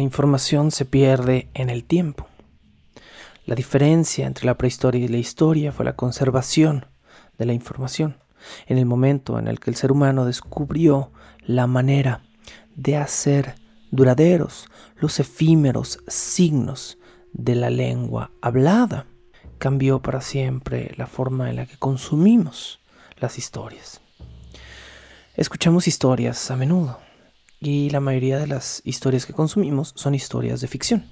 Información se pierde en el tiempo. La diferencia entre la prehistoria y la historia fue la conservación de la información, en el momento en el que el ser humano descubrió la manera de hacer duraderos los efímeros signos de la lengua hablada. Cambió para siempre la forma en la que consumimos las historias. Escuchamos historias a menudo y la mayoría de las historias que consumimos son historias de ficción.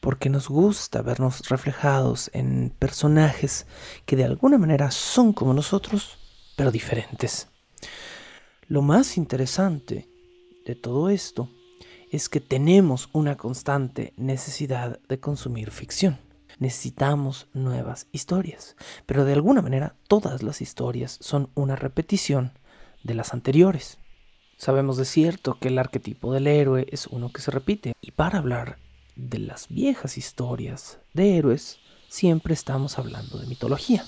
Porque nos gusta vernos reflejados en personajes que de alguna manera son como nosotros, pero diferentes. Lo más interesante de todo esto es que tenemos una constante necesidad de consumir ficción. Necesitamos nuevas historias, pero de alguna manera todas las historias son una repetición de las anteriores. Sabemos de cierto que el arquetipo del héroe es uno que se repite. Y para hablar de las viejas historias de héroes, siempre estamos hablando de mitología.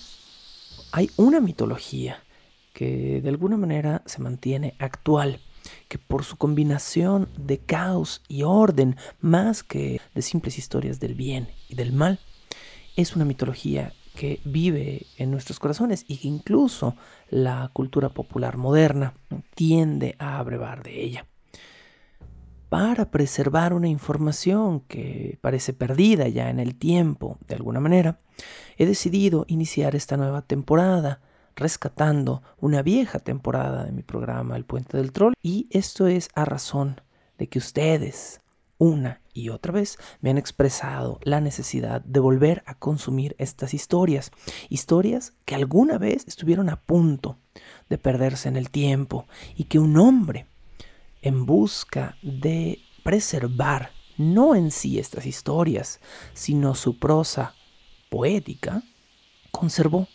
Hay una mitología que de alguna manera se mantiene actual, que por su combinación de caos y orden, más que de simples historias del bien y del mal, es una mitología que vive en nuestros corazones y que incluso la cultura popular moderna tiende a abrevar de ella. Para preservar una información que parece perdida ya en el tiempo, de alguna manera, he decidido iniciar esta nueva temporada rescatando una vieja temporada de mi programa El Puente del Troll y esto es a razón de que ustedes, una y otra vez me han expresado la necesidad de volver a consumir estas historias. Historias que alguna vez estuvieron a punto de perderse en el tiempo y que un hombre en busca de preservar no en sí estas historias, sino su prosa poética, conservó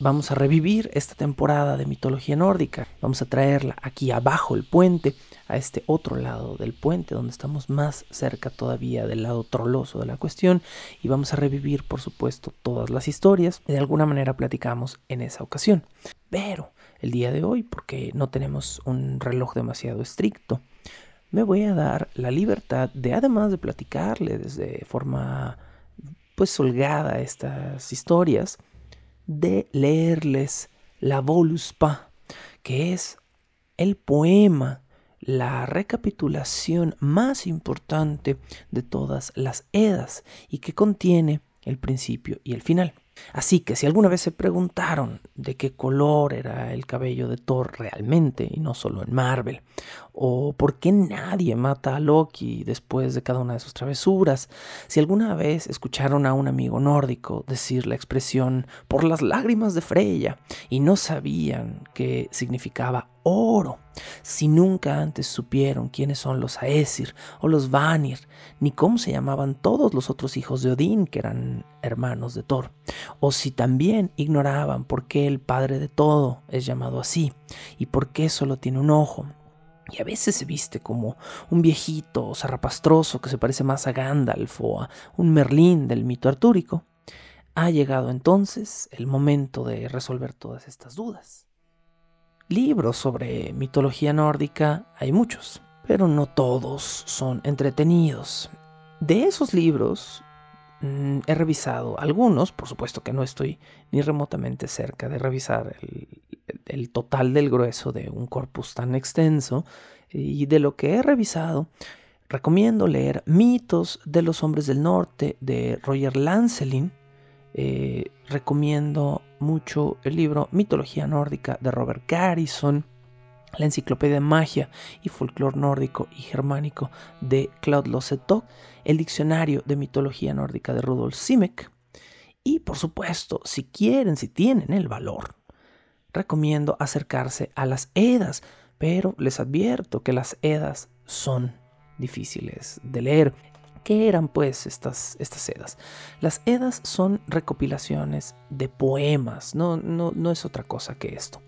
Vamos a revivir esta temporada de mitología nórdica. Vamos a traerla aquí abajo el puente, a este otro lado del puente, donde estamos más cerca todavía del lado troloso de la cuestión. Y vamos a revivir, por supuesto, todas las historias. De alguna manera platicamos en esa ocasión. Pero el día de hoy, porque no tenemos un reloj demasiado estricto, me voy a dar la libertad de, además de platicarles de forma pues holgada estas historias, de leerles la Voluspa, que es el poema, la recapitulación más importante de todas las Edas y que contiene el principio y el final. Así que si alguna vez se preguntaron de qué color era el cabello de Thor realmente y no solo en Marvel, o por qué nadie mata a Loki después de cada una de sus travesuras, si alguna vez escucharon a un amigo nórdico decir la expresión por las lágrimas de Freya y no sabían qué significaba oro, si nunca antes supieron quiénes son los Aesir o los Vanir, ni cómo se llamaban todos los otros hijos de Odín que eran hermanos de Thor, o si también ignoraban por qué el padre de todo es llamado así y por qué solo tiene un ojo. Y a veces se viste como un viejito zarrapastroso que se parece más a Gandalf o a un Merlín del mito artúrico. Ha llegado entonces el momento de resolver todas estas dudas. Libros sobre mitología nórdica hay muchos, pero no todos son entretenidos. De esos libros mm, he revisado algunos, por supuesto que no estoy ni remotamente cerca de revisar el, total del grueso de un corpus tan extenso, y de lo que he revisado, recomiendo leer Mitos de los Hombres del Norte de Roger Lancelin, eh, recomiendo mucho el libro Mitología Nórdica de Robert Garrison, la enciclopedia de magia y folclore nórdico y germánico de Claude Losetok, el diccionario de mitología nórdica de Rudolf Simek y por supuesto, si quieren, si tienen el valor, recomiendo acercarse a las Edas, pero les advierto que las Edas son difíciles de leer. ¿Qué eran pues estas, estas edas? Las edas son recopilaciones de poemas, no, no, no es otra cosa que esto.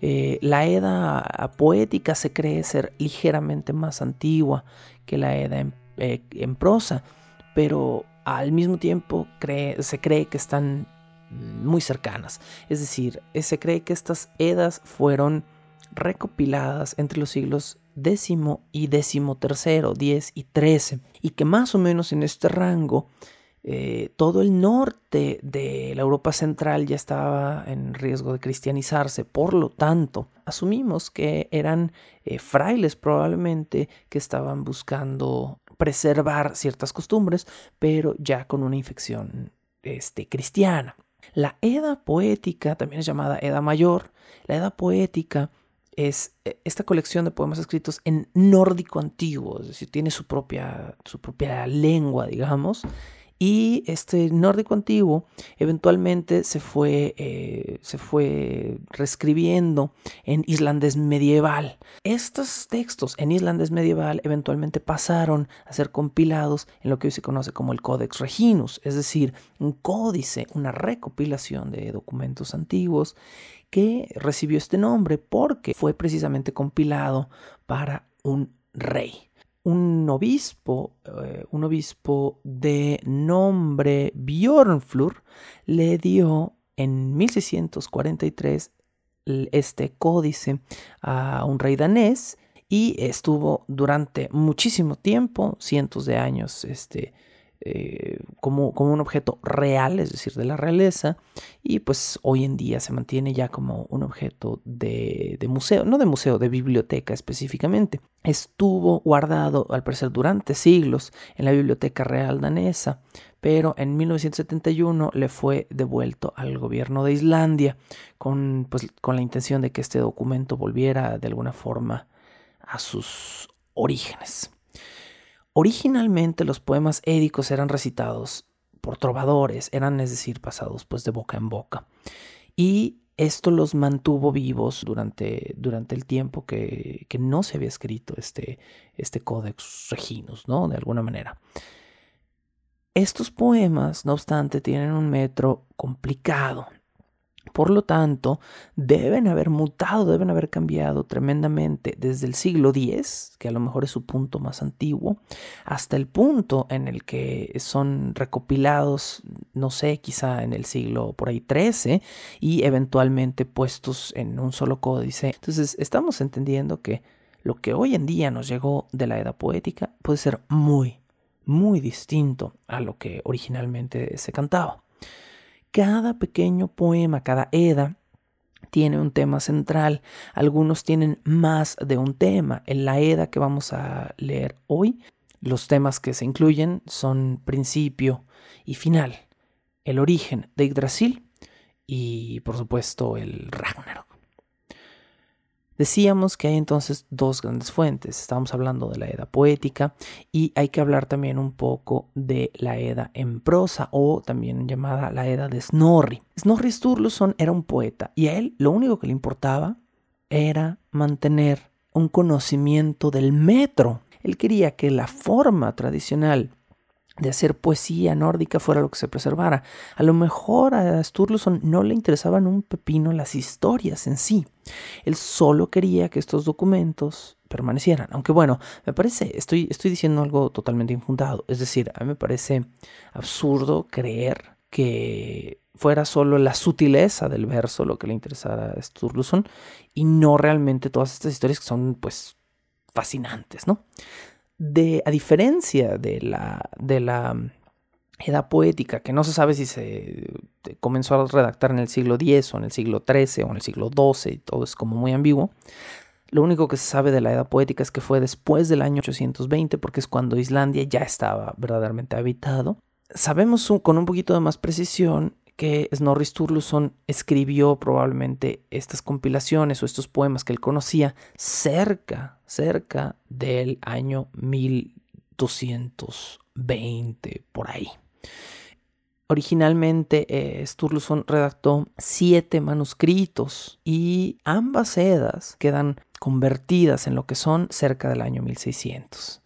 Eh, la edad poética se cree ser ligeramente más antigua que la edad en, eh, en prosa, pero al mismo tiempo se cree que están muy cercanas. Es decir, se cree que estas edas fueron recopiladas entre los siglos décimo y décimo tercero, 10 y 13, y que más o menos en este rango eh, todo el norte de la Europa central ya estaba en riesgo de cristianizarse, por lo tanto, asumimos que eran eh, frailes probablemente que estaban buscando preservar ciertas costumbres, pero ya con una infección este, cristiana. La Edad poética, también es llamada Edad mayor, la Edad poética es eh, esta colección de poemas escritos en nórdico antiguo, es decir, tiene su propia, su propia lengua, digamos, y este nórdico antiguo eventualmente se fue, eh, se fue reescribiendo en islandés medieval. Estos textos en islandés medieval eventualmente pasaron a ser compilados en lo que hoy se conoce como el Codex Reginus, es decir, un códice, una recopilación de documentos antiguos que recibió este nombre porque fue precisamente compilado para un rey un obispo, eh, un obispo de nombre Bjornflur, le dio en 1643 este códice a un rey danés y estuvo durante muchísimo tiempo, cientos de años, este, eh, como, como, un objeto real, es decir, de la realeza, y pues hoy en día se mantiene ya como un objeto de, de, museo, no de museo, de biblioteca específicamente. Estuvo guardado, al parecer, durante siglos en la Biblioteca Real Danesa, pero en 1971 le fue devuelto al gobierno de Islandia con, pues, con la intención de que este documento volviera de alguna forma a sus orígenes. Originalmente los poemas édicos eran recitados por trovadores, eran es decir pasados pues de boca en boca. Y esto los mantuvo vivos durante, durante el tiempo que, que, no se había escrito este, este Codex Reginus, ¿no? De alguna manera. Estos poemas, no obstante, tienen un metro complicado. Por lo tanto, deben haber mutado, deben haber cambiado tremendamente desde el siglo X, que a lo mejor es su punto más antiguo, hasta el punto en el que son recopilados, no sé, quizá en el siglo por ahí XIII y eventualmente puestos en un solo códice. Entonces, estamos entendiendo que lo que hoy en día nos llegó de la edad poética puede ser muy, muy distinto a lo que originalmente se cantaba. Cada pequeño poema, cada eda, tiene un tema central. Algunos tienen más de un tema. En la Eda que vamos a leer hoy, los temas que se incluyen son principio y final, el origen de Yggdrasil y por supuesto el Ragnarok. Decíamos que hay entonces dos grandes fuentes. Estamos hablando de la Edad poética y hay que hablar también un poco de la Edad en prosa o también llamada la Edad de Snorri. Snorri Sturluson era un poeta y a él lo único que le importaba era mantener un conocimiento del metro. Él quería que la forma tradicional de hacer poesía nórdica fuera lo que se preservara. A lo mejor a Sturluson no le interesaban un pepino las historias en sí. Él solo quería que estos documentos permanecieran. Aunque bueno, me parece, estoy, estoy diciendo algo totalmente infundado. Es decir, a mí me parece absurdo creer que fuera solo la sutileza del verso lo que le interesara a Sturluson y no realmente todas estas historias que son pues fascinantes, ¿no? de, a diferencia de la, de la edad poética, que no se sabe si se comenzó a redactar en el siglo X o en el siglo XIII o en el siglo XII, y todo es como muy ambiguo. Lo único que se sabe de la edad poética es que fue después del año 820, porque es cuando Islandia ya estaba verdaderamente habitado. Sabemos con un poquito de más precisión que Snorri Sturluson escribió probablemente estas compilaciones o estos poemas que él conocía cerca, cerca del año 1220, por ahí. Originalmente eh, Sturluson redactó siete manuscritos y ambas edas quedan convertidas en lo que son cerca del año 1600.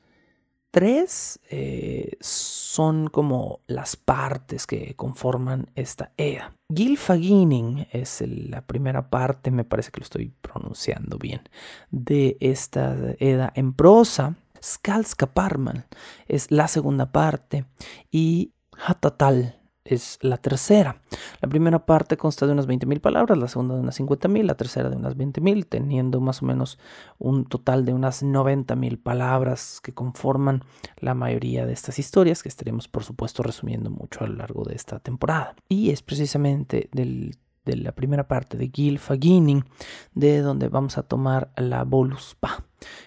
Tres eh, son como las partes que conforman esta Eda. Gylfaginning es la primera parte, me parece que lo estoy pronunciando bien, de esta Eda en prosa. Skalskaparman es la segunda parte y Hatatal es la tercera. La primera parte consta de unas 20.000 palabras, la segunda de unas 50.000, la tercera de unas 20.000, teniendo más o menos un total de unas 90.000 palabras que conforman la mayoría de estas historias, que estaremos por supuesto resumiendo mucho a lo largo de esta temporada. Y es precisamente de la primera parte de Gylfaginning, de donde vamos a tomar la Voluspa,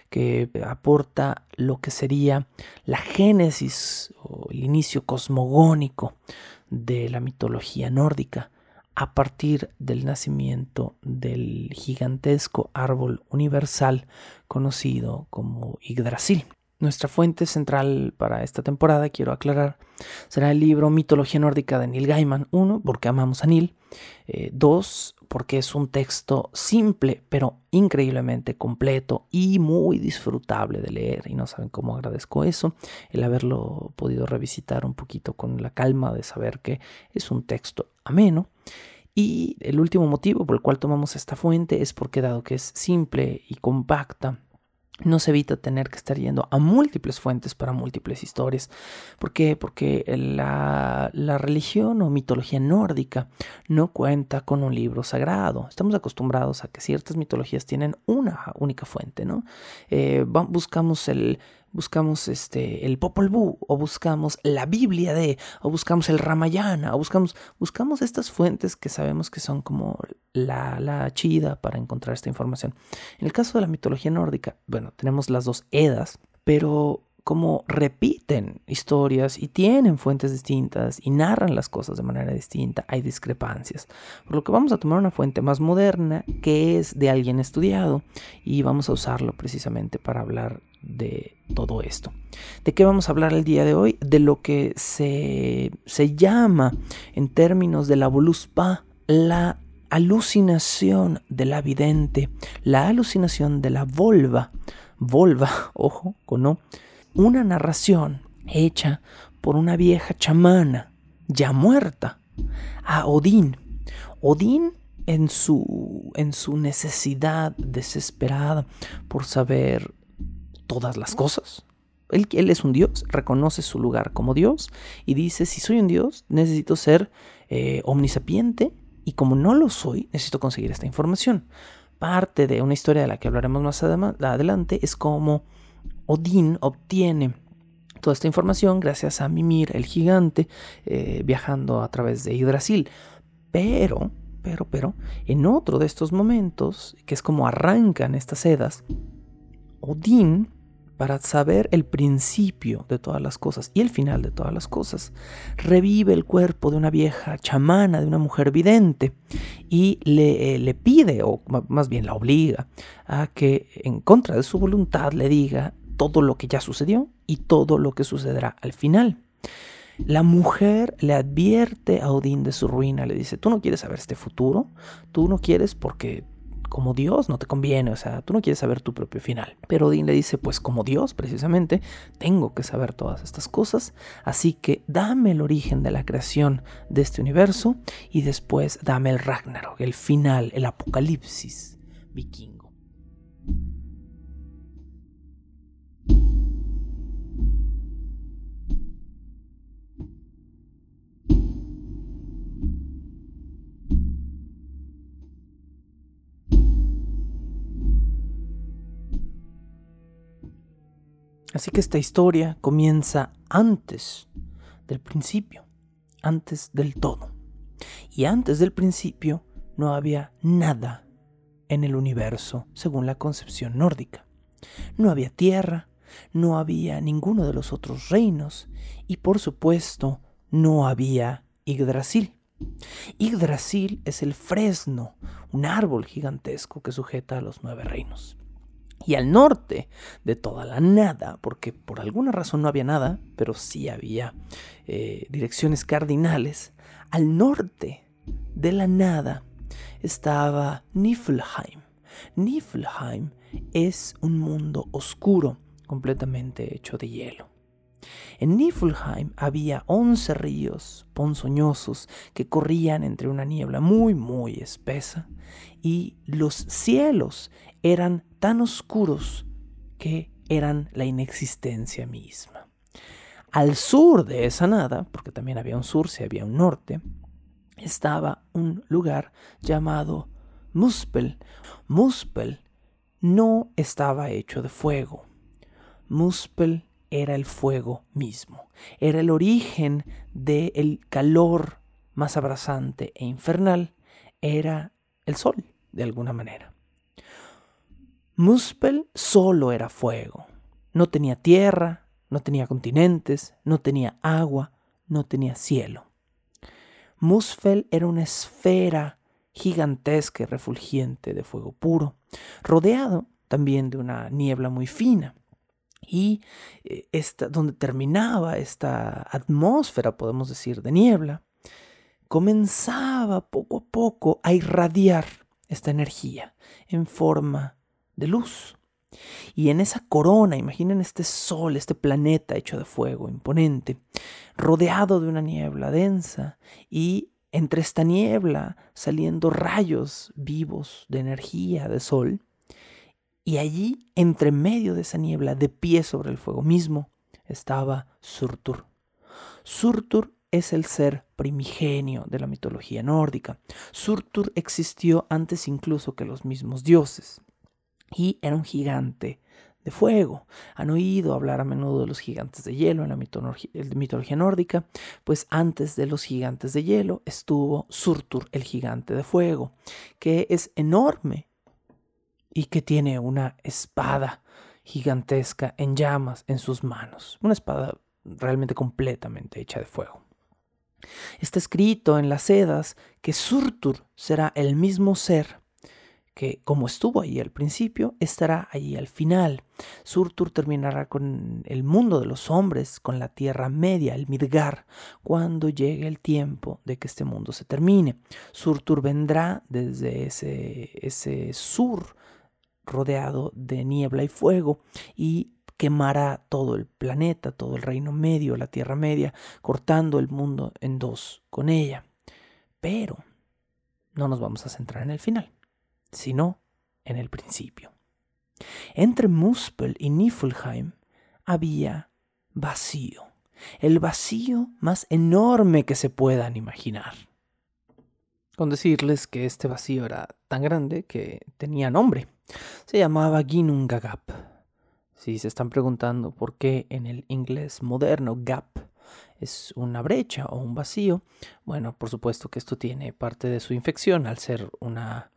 que aporta lo que sería la génesis o el inicio cosmogónico de la mitología nórdica a partir del nacimiento del gigantesco árbol universal conocido como Yggdrasil. Nuestra fuente central para esta temporada, quiero aclarar, será el libro Mitología Nórdica de Neil Gaiman. Uno, porque amamos a Neil. Eh, dos, porque es un texto simple, pero increíblemente completo y muy disfrutable de leer. Y no saben cómo agradezco eso, el haberlo podido revisitar un poquito con la calma de saber que es un texto ameno. Y el último motivo por el cual tomamos esta fuente es porque dado que es simple y compacta, nos evita tener que estar yendo a múltiples fuentes para múltiples historias. ¿Por qué? Porque la, la, religión o mitología nórdica no cuenta con un libro sagrado. Estamos acostumbrados a que ciertas mitologías tienen una única fuente, ¿no? Eh, buscamos el, buscamos este, el Popol Vuh, o buscamos la Biblia de, o buscamos el Ramayana, o buscamos, buscamos estas fuentes que sabemos que son como la, la chida para encontrar esta información. En el caso de la mitología nórdica, bueno, tenemos las dos Edas, pero como repiten historias y tienen fuentes distintas y narran las cosas de manera distinta, hay discrepancias. Por lo que vamos a tomar una fuente más moderna que es de alguien estudiado y vamos a usarlo precisamente para hablar de todo esto. ¿De qué vamos a hablar el día de hoy? De lo que se, se llama en términos de la voluspa la alucinación de la vidente, la alucinación de la volva, volva, ojo, con no, una narración hecha por una vieja chamana ya muerta a Odín. Odín en su, en su necesidad desesperada por saber todas las cosas. Él, él, es un dios, reconoce su lugar como dios y dice, si soy un dios, necesito ser eh, omnisapiente y como no lo soy, necesito conseguir esta información. Parte de una historia de la que hablaremos más adelante es cómo Odín obtiene toda esta información gracias a Mimir, el gigante, eh, viajando a través de Yggdrasil. Pero, pero, pero, en otro de estos momentos, que es como arrancan estas sedas, Odín, para saber el principio de todas las cosas y el final de todas las cosas, revive el cuerpo de una vieja chamana, de una mujer vidente, y le, eh, le pide, o más bien la obliga, a que en contra de su voluntad le diga todo lo que ya sucedió y todo lo que sucederá al final. La mujer le advierte a Odín de su ruina, le dice, tú no quieres saber este futuro, tú no quieres porque como Dios no te conviene, o sea, tú no quieres saber tu propio final. Pero Odín le dice, pues como Dios precisamente, tengo que saber todas estas cosas, así que dame el origen de la creación de este universo y después dame el Ragnarok, el final, el apocalipsis vikingo. Así que esta historia comienza antes del principio, antes del todo. Y antes del principio no había nada en el universo según la concepción nórdica. No había tierra, no había ninguno de los otros reinos y por supuesto no había Yggdrasil. Yggdrasil es el fresno, un árbol gigantesco que sujeta a los nueve reinos y al norte de toda la nada, porque por alguna razón no había nada, pero sí había eh, direcciones cardinales, al norte de la nada estaba Niflheim. Niflheim es un mundo oscuro, completamente hecho de hielo. En Niflheim había once ríos ponzoñosos que corrían entre una niebla muy, muy espesa, y los cielos eran tan oscuros que eran la inexistencia misma. Al sur de esa nada, porque también había un sur, si había un norte, estaba un lugar llamado Muspel. Muspel no estaba hecho de fuego. Muspel era el fuego mismo, era el origen del calor más abrasante e infernal, era el sol, de alguna manera. Muspel solo era fuego, no tenía tierra, no tenía continentes, no tenía agua, no tenía cielo. Muspel era una esfera gigantesca y refulgente de fuego puro, rodeado también de una niebla muy fina. Y eh, donde terminaba esta atmósfera, podemos decir, de niebla, comenzaba poco a poco a irradiar esta energía en forma de luz. Y en esa corona, imaginen este sol, este planeta hecho de fuego imponente, rodeado de una niebla densa y entre esta niebla saliendo rayos vivos de energía, de sol, y allí, entre medio de esa niebla, de pie sobre el fuego mismo, estaba Surtur. Surtur es el ser primigenio de la mitología nórdica. Surtur existió antes incluso que los mismos dioses y era un gigante de fuego. Han oído hablar a menudo de los gigantes de hielo en la mitología, nórdica, pues antes de los gigantes de hielo estuvo Surtur, el gigante de fuego, que es enorme y que tiene una espada gigantesca en llamas en sus manos, una espada realmente completamente hecha de fuego. Está escrito en las sedas que Surtur será el mismo ser que como estuvo ahí al principio, estará allí al final. Surtur terminará con el mundo de los hombres, con la Tierra Media, el Midgar, cuando llegue el tiempo de que este mundo se termine. Surtur vendrá desde ese, ese sur rodeado de niebla y fuego y quemará todo el planeta, todo el reino medio, la Tierra Media, cortando el mundo en dos con ella. Pero no nos vamos a centrar en el final sino en el principio. Entre Muspel y Niflheim había vacío, el vacío más enorme que se puedan imaginar. Con decirles que este vacío era tan grande que tenía nombre. Se llamaba Ginnungagap. Si se están preguntando por qué en el inglés moderno gap es una brecha o un vacío, bueno, por supuesto que esto tiene parte de su infección al ser una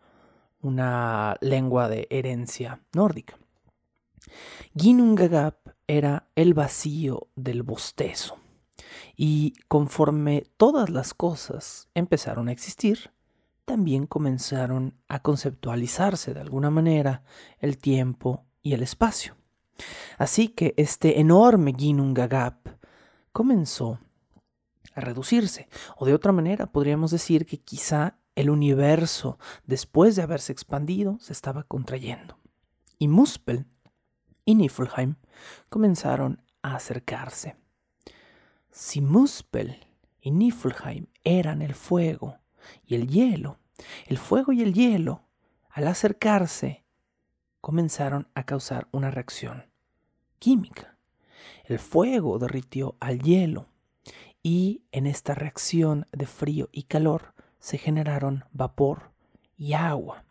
una lengua de herencia nórdica. Ginnungagap era el vacío del bostezo. Y conforme todas las cosas empezaron a existir, también comenzaron a conceptualizarse de alguna manera el tiempo y el espacio. Así que este enorme Ginnungagap comenzó a reducirse, o de otra manera podríamos decir que quizá el universo, después de haberse expandido, se estaba contrayendo. Y Muspel y Niflheim comenzaron a acercarse. Si Muspel y Niflheim eran el fuego y el hielo, el fuego y el hielo, al acercarse, comenzaron a causar una reacción química. El fuego derritió al hielo y en esta reacción de frío y calor se generaron vapor y agua,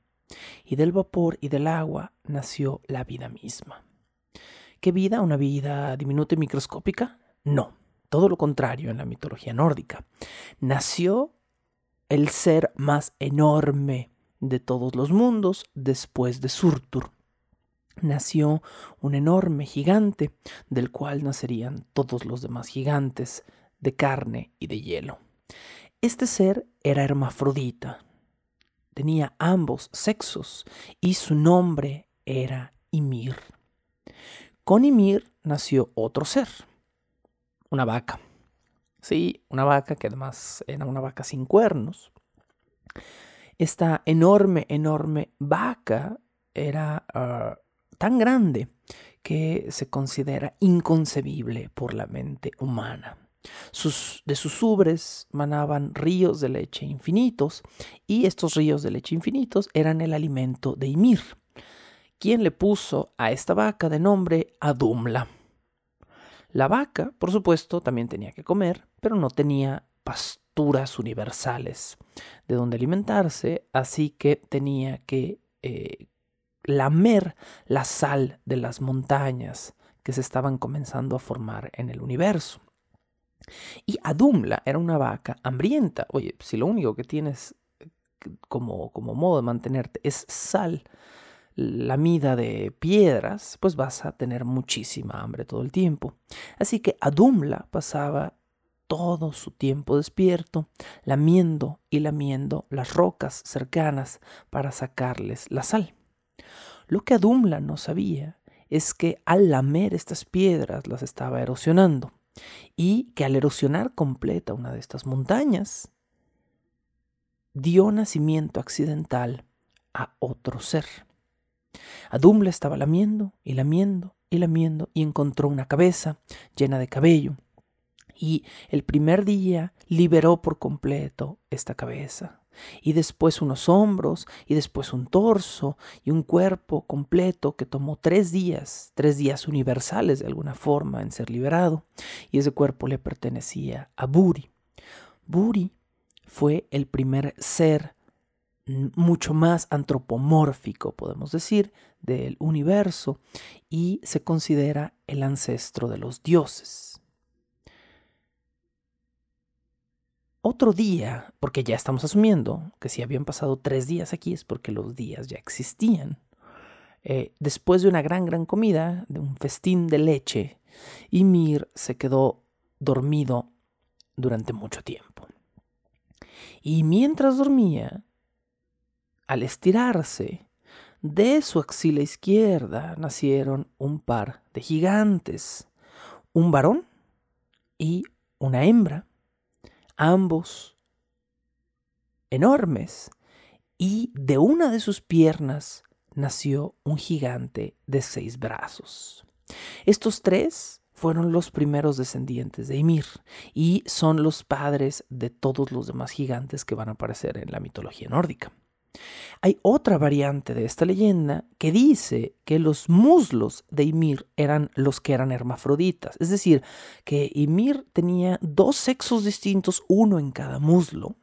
y del vapor y del agua nació la vida misma. ¿Qué vida? ¿Una vida diminuta y microscópica? No, todo lo contrario en la mitología nórdica. Nació el ser más enorme de todos los mundos después de Surtur. Nació un enorme gigante del cual nacerían todos los demás gigantes de carne y de hielo. Este ser era hermafrodita, tenía ambos sexos y su nombre era Ymir. Con Ymir nació otro ser, una vaca. Sí, una vaca que además era una vaca sin cuernos. Esta enorme, enorme vaca era ah, tan grande que se considera inconcebible por la mente humana. De sus ubres manaban ríos de leche infinitos y estos ríos de leche infinitos eran el alimento de Ymir, quien le puso a esta vaca de nombre Adumla. La vaca, por supuesto, también tenía que comer, pero no tenía pasturas universales de donde alimentarse, así que tenía que eh, lamer la sal de las montañas que se estaban comenzando a formar en el universo. Y Adumla era una vaca hambrienta. Oye, si lo único que tienes eh, como, como modo de mantenerte es sal, la mida de piedras, pues vas a tener muchísima hambre todo el tiempo. Así que Adumla pasaba todo su tiempo despierto, lamiendo y lamiendo las rocas cercanas para sacarles la sal. Lo que Adumla no sabía es que al lamer estas piedras las estaba erosionando y que al erosionar completa una de estas montañas, dio nacimiento accidental a otro ser. Adumla estaba lamiendo y lamiendo y lamiendo y encontró una cabeza llena de cabello. Y el primer día liberó por completo esta cabeza y después unos hombros, y después un torso, y un cuerpo completo que tomó tres días, tres días universales de alguna forma en ser liberado, y ese cuerpo le pertenecía a Buri. Buri fue el primer ser mucho más antropomórfico, podemos decir, del universo, y se considera el ancestro de los dioses. Otro día, porque ya estamos asumiendo que si habían pasado tres días aquí es porque los días ya existían. Eh, después de una gran, gran comida, de un festín de leche, Ymir se quedó dormido durante mucho tiempo. Y mientras dormía, al estirarse, de su axila izquierda nacieron un par de gigantes, un varón y una hembra ambos enormes, y de una de sus piernas nació un gigante de seis brazos. Estos tres fueron los primeros descendientes de Ymir y son los padres de todos los demás gigantes que van a aparecer en la mitología nórdica. Hay otra variante de esta leyenda que dice que los muslos de Ymir eran los que eran hermafroditas, es decir, que Ymir tenía dos sexos distintos, uno en cada muslo,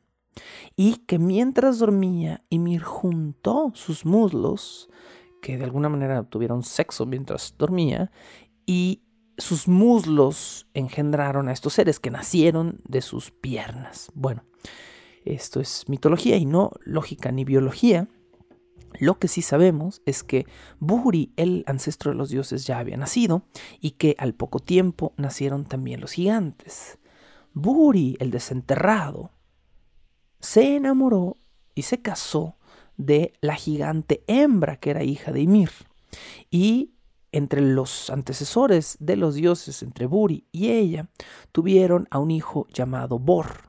y que mientras dormía, Ymir juntó sus muslos, que de alguna manera tuvieron sexo mientras dormía, y sus muslos engendraron a estos seres que nacieron de sus piernas. Bueno, esto es mitología y no lógica ni biología. Lo que sí sabemos es que Buri, el ancestro de los dioses, ya había nacido y que al poco tiempo nacieron también los gigantes. Buri, el desenterrado, se enamoró y se casó de la gigante hembra que era hija de Ymir. Y entre los antecesores de los dioses, entre Buri y ella, tuvieron a un hijo llamado Bor.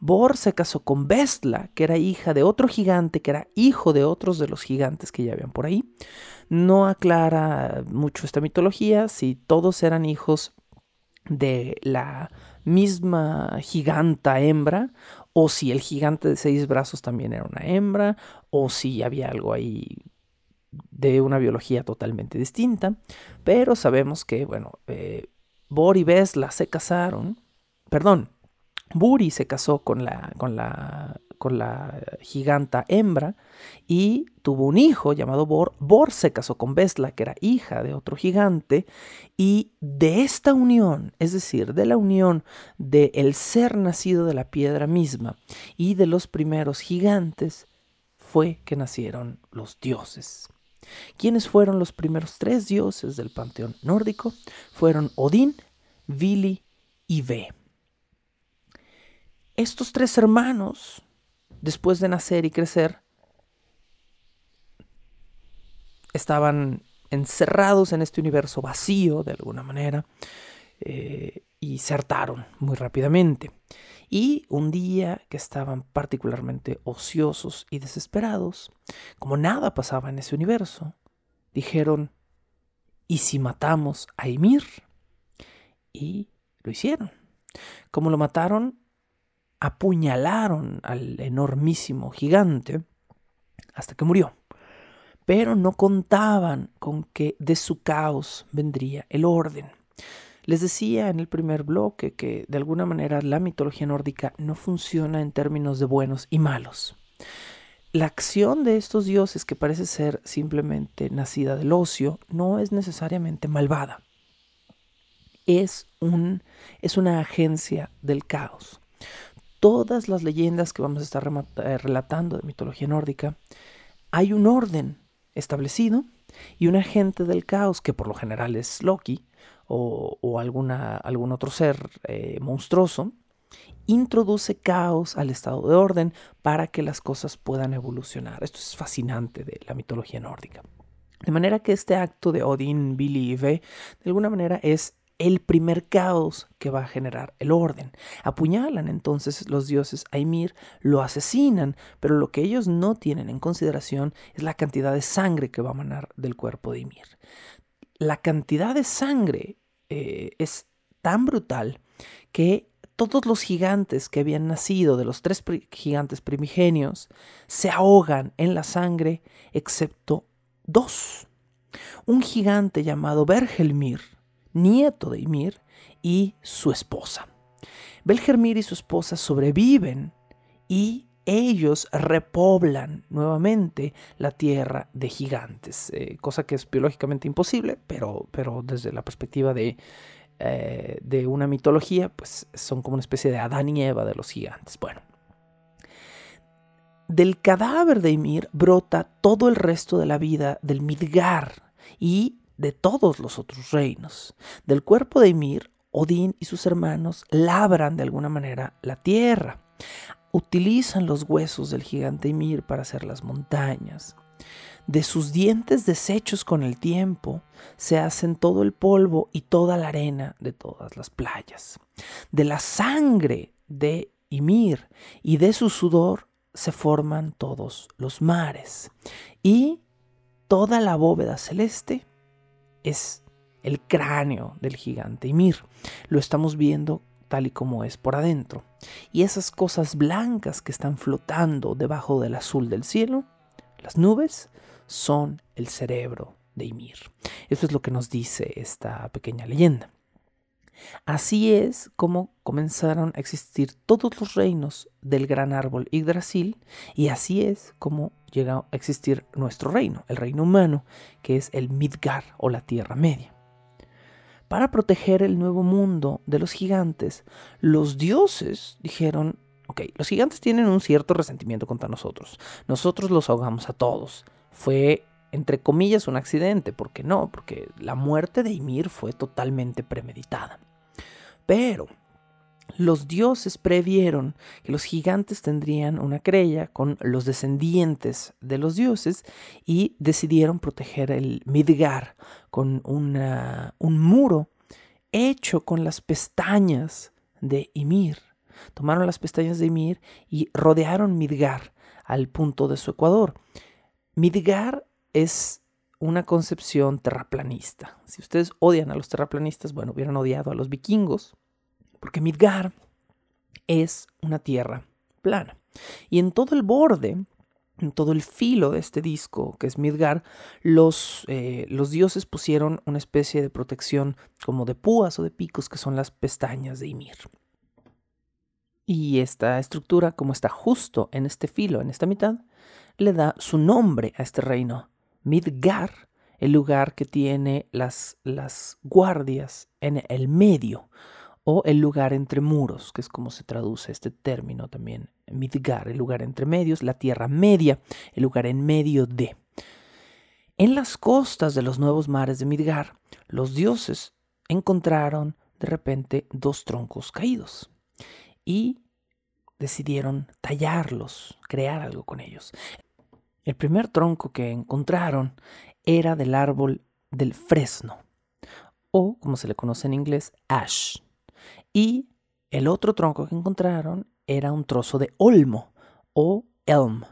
Bor se casó con Bestla, que era hija de otro gigante, que era hijo de otros de los gigantes que ya habían por ahí. No aclara mucho esta mitología si todos eran hijos de la misma giganta hembra, o si el gigante de seis brazos también era una hembra, o si había algo ahí de una biología totalmente distinta. Pero sabemos que, bueno, eh, Bor y Bestla se casaron, perdón, Buri se casó con la, con la, con la giganta hembra y tuvo un hijo llamado Bor. Bor se casó con Besla, que era hija de otro gigante, y de esta unión, es decir, de la unión del el ser nacido de la piedra misma y de los primeros gigantes, fue que nacieron los dioses. ¿Quiénes fueron los primeros tres dioses del panteón nórdico? Fueron Odín, Vili y Ve. Estos tres hermanos, después de nacer y crecer, estaban encerrados en este universo vacío, de alguna manera, eh, y se hartaron muy rápidamente. Y un día que estaban particularmente ociosos y desesperados, como nada pasaba en ese universo, dijeron, ¿y si matamos a Ymir? Y lo hicieron. Como lo mataron, apuñalaron al enormísimo gigante hasta que murió. Pero no contaban con que de su caos vendría el orden. Les decía en el primer bloque que de alguna manera la mitología nórdica no funciona en términos de buenos y malos. La acción de estos dioses, que parece ser simplemente nacida del ocio, no es necesariamente malvada. Es, un, es una agencia del caos. Todas las leyendas que vamos a estar eh, relatando de mitología nórdica, hay un orden establecido y un agente del caos, que por lo general es Loki, o, algún otro ser eh, monstruoso, introduce caos al estado de orden para que las cosas puedan evolucionar. Esto es fascinante de la mitología nórdica. De manera que este acto de Odin, Billy y Ve, de alguna manera es el primer caos que va a generar el orden. Apuñalan entonces los dioses a Ymir, lo asesinan, pero lo que ellos no tienen en consideración es la cantidad de sangre que va a manar del cuerpo de Ymir la cantidad de sangre eh, es tan brutal que todos los gigantes que habían nacido de los tres gigantes primigenios se ahogan en la sangre excepto dos. Un gigante llamado Bergelmir, nieto de Ymir, y su esposa. Belgelmir y su esposa sobreviven y ellos repoblan nuevamente la tierra de gigantes, eh, cosa que es biológicamente imposible, pero, pero desde la perspectiva de, eh, de una mitología, pues son como una especie de Adán y Eva de los gigantes. Bueno, del cadáver de Ymir brota todo el resto de la vida del Midgar y de todos los otros reinos. Del cuerpo de Ymir, Odín y sus hermanos labran de alguna manera la tierra utilizan los huesos del gigante Ymir para hacer las montañas. De sus dientes deshechos con el tiempo se hacen todo el polvo y toda la arena de todas las playas. De la sangre de Ymir y de su sudor se forman todos los mares. Y toda la bóveda celeste es el cráneo del gigante Ymir. Lo estamos viendo tal y como es por adentro. Y esas cosas blancas que están flotando debajo del azul del cielo, las nubes, son el cerebro de Ymir. Eso es lo que nos dice esta pequeña leyenda. Así es como comenzaron a existir todos los reinos del gran árbol Yggdrasil y así es como llegó a existir nuestro reino, el reino humano, que es el Midgar o la Tierra Media para proteger el nuevo mundo de los gigantes, los dioses dijeron, ok, los gigantes tienen un cierto resentimiento contra nosotros, nosotros los ahogamos a todos. Fue, entre comillas, un accidente, ¿por qué no? Porque la muerte de Ymir fue totalmente premeditada. Pero los dioses previeron que los gigantes tendrían una crella con los descendientes de los dioses y decidieron proteger el Midgar con un muro hecho con las pestañas de Ymir. Tomaron las pestañas de Ymir y rodearon Midgar al punto de su ecuador. Midgar es una concepción terraplanista. Si ustedes odian a los terraplanistas, bueno, hubieran odiado a los vikingos, porque Midgar es una tierra plana. Y en todo el borde, en todo el filo de este disco, que es Midgar, los, eh, los dioses pusieron una especie de protección como de púas o de picos, que son las pestañas de Ymir. Y esta estructura, como está justo en este filo, en esta mitad, le da su nombre a este reino. Midgar, el lugar que tiene las, las guardias en el medio, o el lugar entre muros, que es como se traduce este término también, Midgar, el lugar entre medios, la tierra media, el lugar en medio de. En las costas de los nuevos mares de Midgar, los dioses encontraron de repente dos troncos caídos y decidieron tallarlos, crear algo con ellos. El primer tronco que encontraron era del árbol del fresno, o como se le conoce en inglés, ash y el otro tronco que encontraron era un trozo de olmo o elm.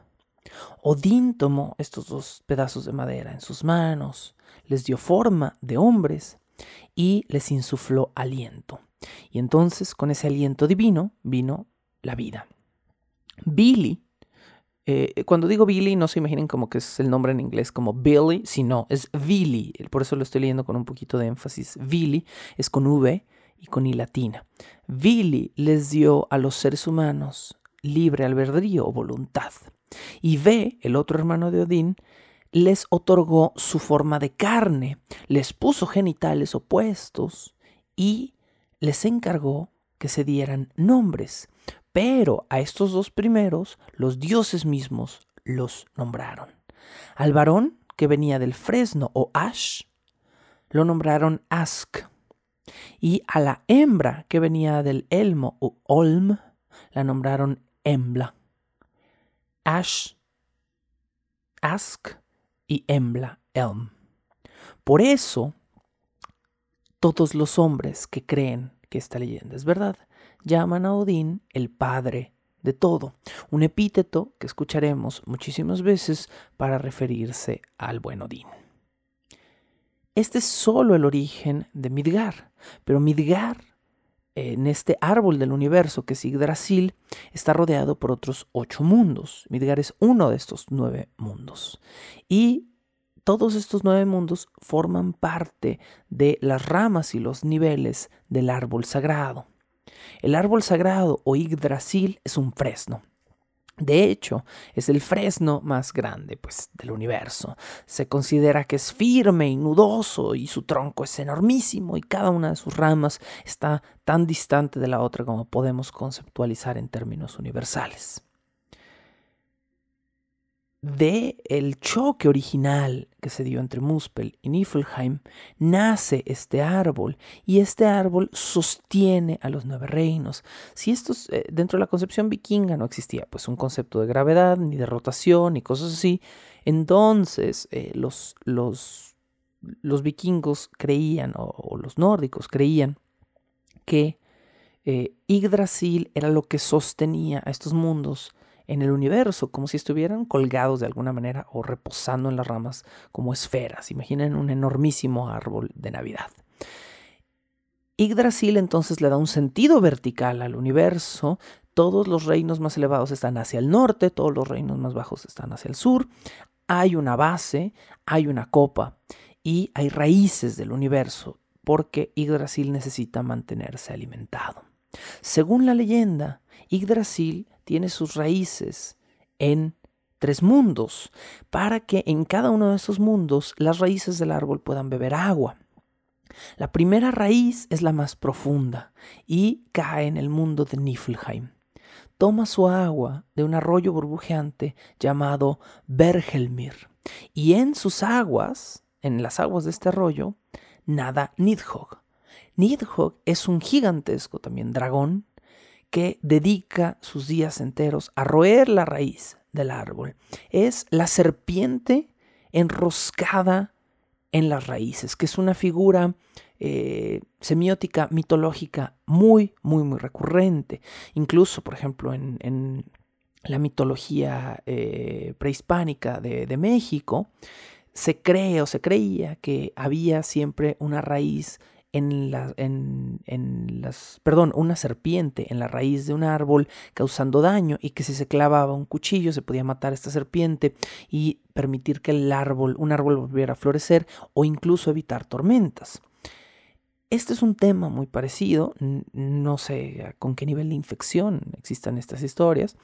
Odín tomó estos dos pedazos de madera en sus manos, les dio forma de hombres y les insufló aliento. Y entonces con ese aliento divino vino la vida. Billy, eh, cuando digo Billy no se imaginen como que es el nombre en inglés como Billy, sino es Billy, por eso lo estoy leyendo con un poquito de énfasis. Billy es con V y con I latina. Billy les dio a los seres humanos libre albedrío o voluntad. Y V, el otro hermano de Odín, les otorgó su forma de carne, les puso genitales opuestos y les encargó que se dieran nombres. Pero a estos dos primeros los dioses mismos los nombraron. Al varón que venía del fresno o ash, lo nombraron ask. Y a la hembra que venía del elmo o olm, la nombraron embla. Ash, ask y embla, elm. Por eso, todos los hombres que creen que esta leyenda es verdad, llaman a Odín el padre de todo, un epíteto que escucharemos muchísimas veces para referirse al buen Odín. Este es solo el origen de Midgar, pero Midgar, en este árbol del universo que es Yggdrasil, está rodeado por otros ocho mundos. Midgar es uno de estos nueve mundos. Y todos estos nueve mundos forman parte de las ramas y los niveles del árbol sagrado. El árbol sagrado o Yggdrasil es un fresno. De hecho, es el fresno más grande pues, del universo. Se considera que es firme y nudoso y su tronco es enormísimo y cada una de sus ramas está tan distante de la otra como podemos conceptualizar en términos universales de el choque original que se dio entre Muspel y Niflheim, nace este árbol y este árbol sostiene a los nueve reinos. Si esto eh, dentro de la concepción vikinga no existía pues un concepto de gravedad, ni de rotación, ni cosas así, entonces eh, los, los, los, vikingos creían, o, los nórdicos creían, que eh, Yggdrasil era lo que sostenía a estos mundos en el universo, como si estuvieran colgados de alguna manera o reposando en las ramas como esferas. Imaginen un enormísimo árbol de Navidad. Yggdrasil entonces le da un sentido vertical al universo. Todos los reinos más elevados están hacia el norte, todos los reinos más bajos están hacia el sur. Hay una base, hay una copa y hay raíces del universo porque Yggdrasil necesita mantenerse alimentado. Según la leyenda, Yggdrasil tiene sus raíces en tres mundos, para que en cada uno de esos mundos las raíces del árbol puedan beber agua. La primera raíz es la más profunda y cae en el mundo de Niflheim. Toma su agua de un arroyo burbujeante llamado Bergelmir y en sus aguas, en las aguas de este arroyo, nada Nidhogg. Nidhogg es un gigantesco también dragón que dedica sus días enteros a roer la raíz del árbol. Es la serpiente enroscada en las raíces, que es una figura eh, semiótica, mitológica muy, muy, muy recurrente. Incluso, por ejemplo, en, la mitología eh, prehispánica de, de México, se cree o se creía que había siempre una raíz en, en, las, perdón, una serpiente en la raíz de un árbol causando daño y que si se clavaba un cuchillo se podía matar a esta serpiente y permitir que el árbol, un árbol volviera a florecer o incluso evitar tormentas. Este es un tema muy parecido, no sé con qué nivel de infección existan estas historias,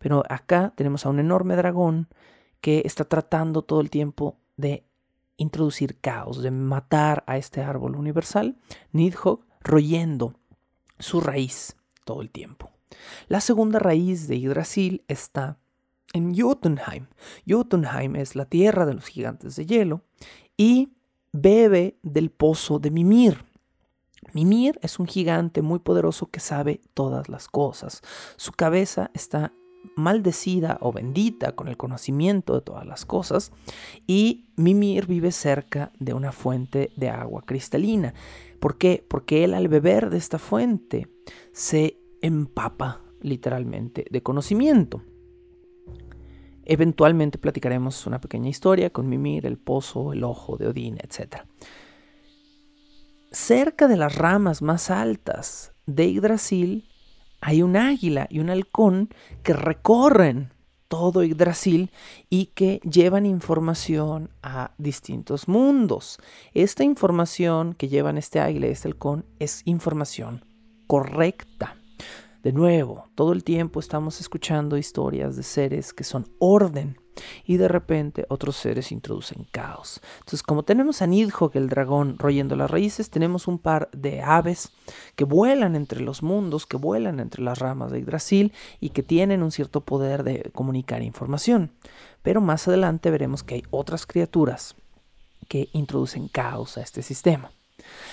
pero acá tenemos a un enorme dragón que está tratando todo el tiempo de introducir caos, de matar a este árbol universal, Nidhogg royendo su raíz todo el tiempo. La segunda raíz de Yggdrasil está en Jotunheim. Jotunheim es la tierra de los gigantes de hielo y bebe del pozo de Mimir. Mimir es un gigante muy poderoso que sabe todas las cosas. Su cabeza está maldecida o bendita con el conocimiento de todas las cosas y Mimir vive cerca de una fuente de agua cristalina. ¿Por qué? Porque él al beber de esta fuente se empapa literalmente de conocimiento. Eventualmente platicaremos una pequeña historia con Mimir, el pozo, el ojo de Odín, etc. Cerca de las ramas más altas de Yggdrasil hay un águila y un halcón que recorren todo Yggdrasil y que llevan información a distintos mundos. Esta información que llevan este águila y este halcón es información correcta. De nuevo, todo el tiempo estamos escuchando historias de seres que son orden y de repente otros seres introducen caos. Entonces, como tenemos a Nidhogg, el dragón, royendo las raíces, tenemos un par de aves que vuelan entre los mundos, que vuelan entre las ramas de Yggdrasil y que tienen un cierto poder de comunicar información. Pero más adelante veremos que hay otras criaturas que introducen caos a este sistema.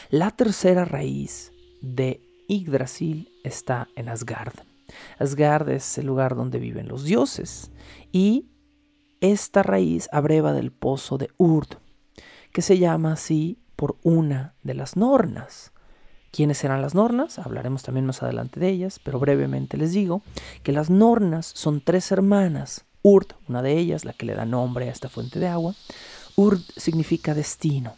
La tercera raíz de Yggdrasil está en Asgard. Asgard es el lugar donde viven los dioses y esta raíz abreva del pozo de Urd, que se llama así por una de las Nornas. ¿Quiénes eran las Nornas? Hablaremos también más adelante de ellas, pero brevemente les digo que las Nornas son tres hermanas. Urd, una de ellas, la que le da nombre a esta fuente de agua. Urd significa destino.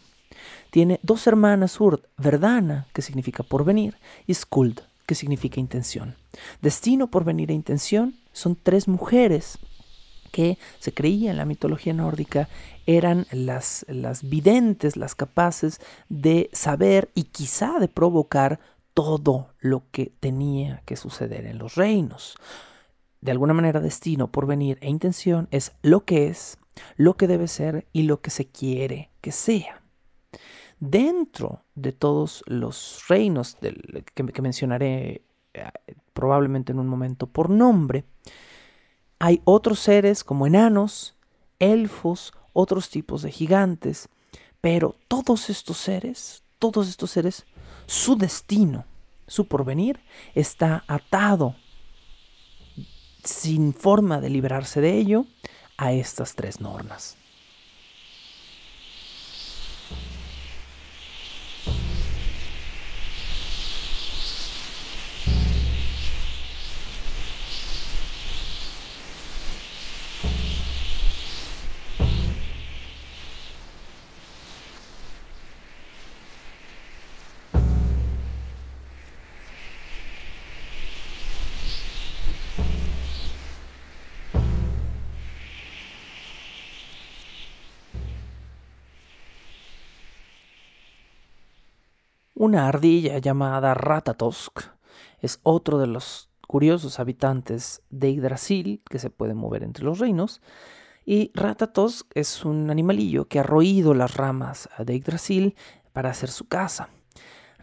Tiene dos hermanas Urd, Verdana, que significa porvenir, y Skuld, que significa intención. Destino, porvenir e intención son tres mujeres que se creía en la mitología nórdica eran las, las videntes, las capaces de saber y quizá de provocar todo lo que tenía que suceder en los reinos. De alguna manera, destino, porvenir e intención es lo que es, lo que debe ser y lo que se quiere que sea. Dentro de todos los reinos que mencionaré eh, probablemente en un momento por nombre, hay otros seres como enanos, elfos, otros tipos de gigantes, pero todos estos seres, todos estos seres, su destino, su porvenir está atado sin forma de librarse de ello a estas tres normas. Una ardilla llamada Ratatosk es otro de los curiosos habitantes de Yggdrasil que se puede mover entre los reinos. Y Ratatosk es un animalillo que ha roído las ramas de Yggdrasil para hacer su casa.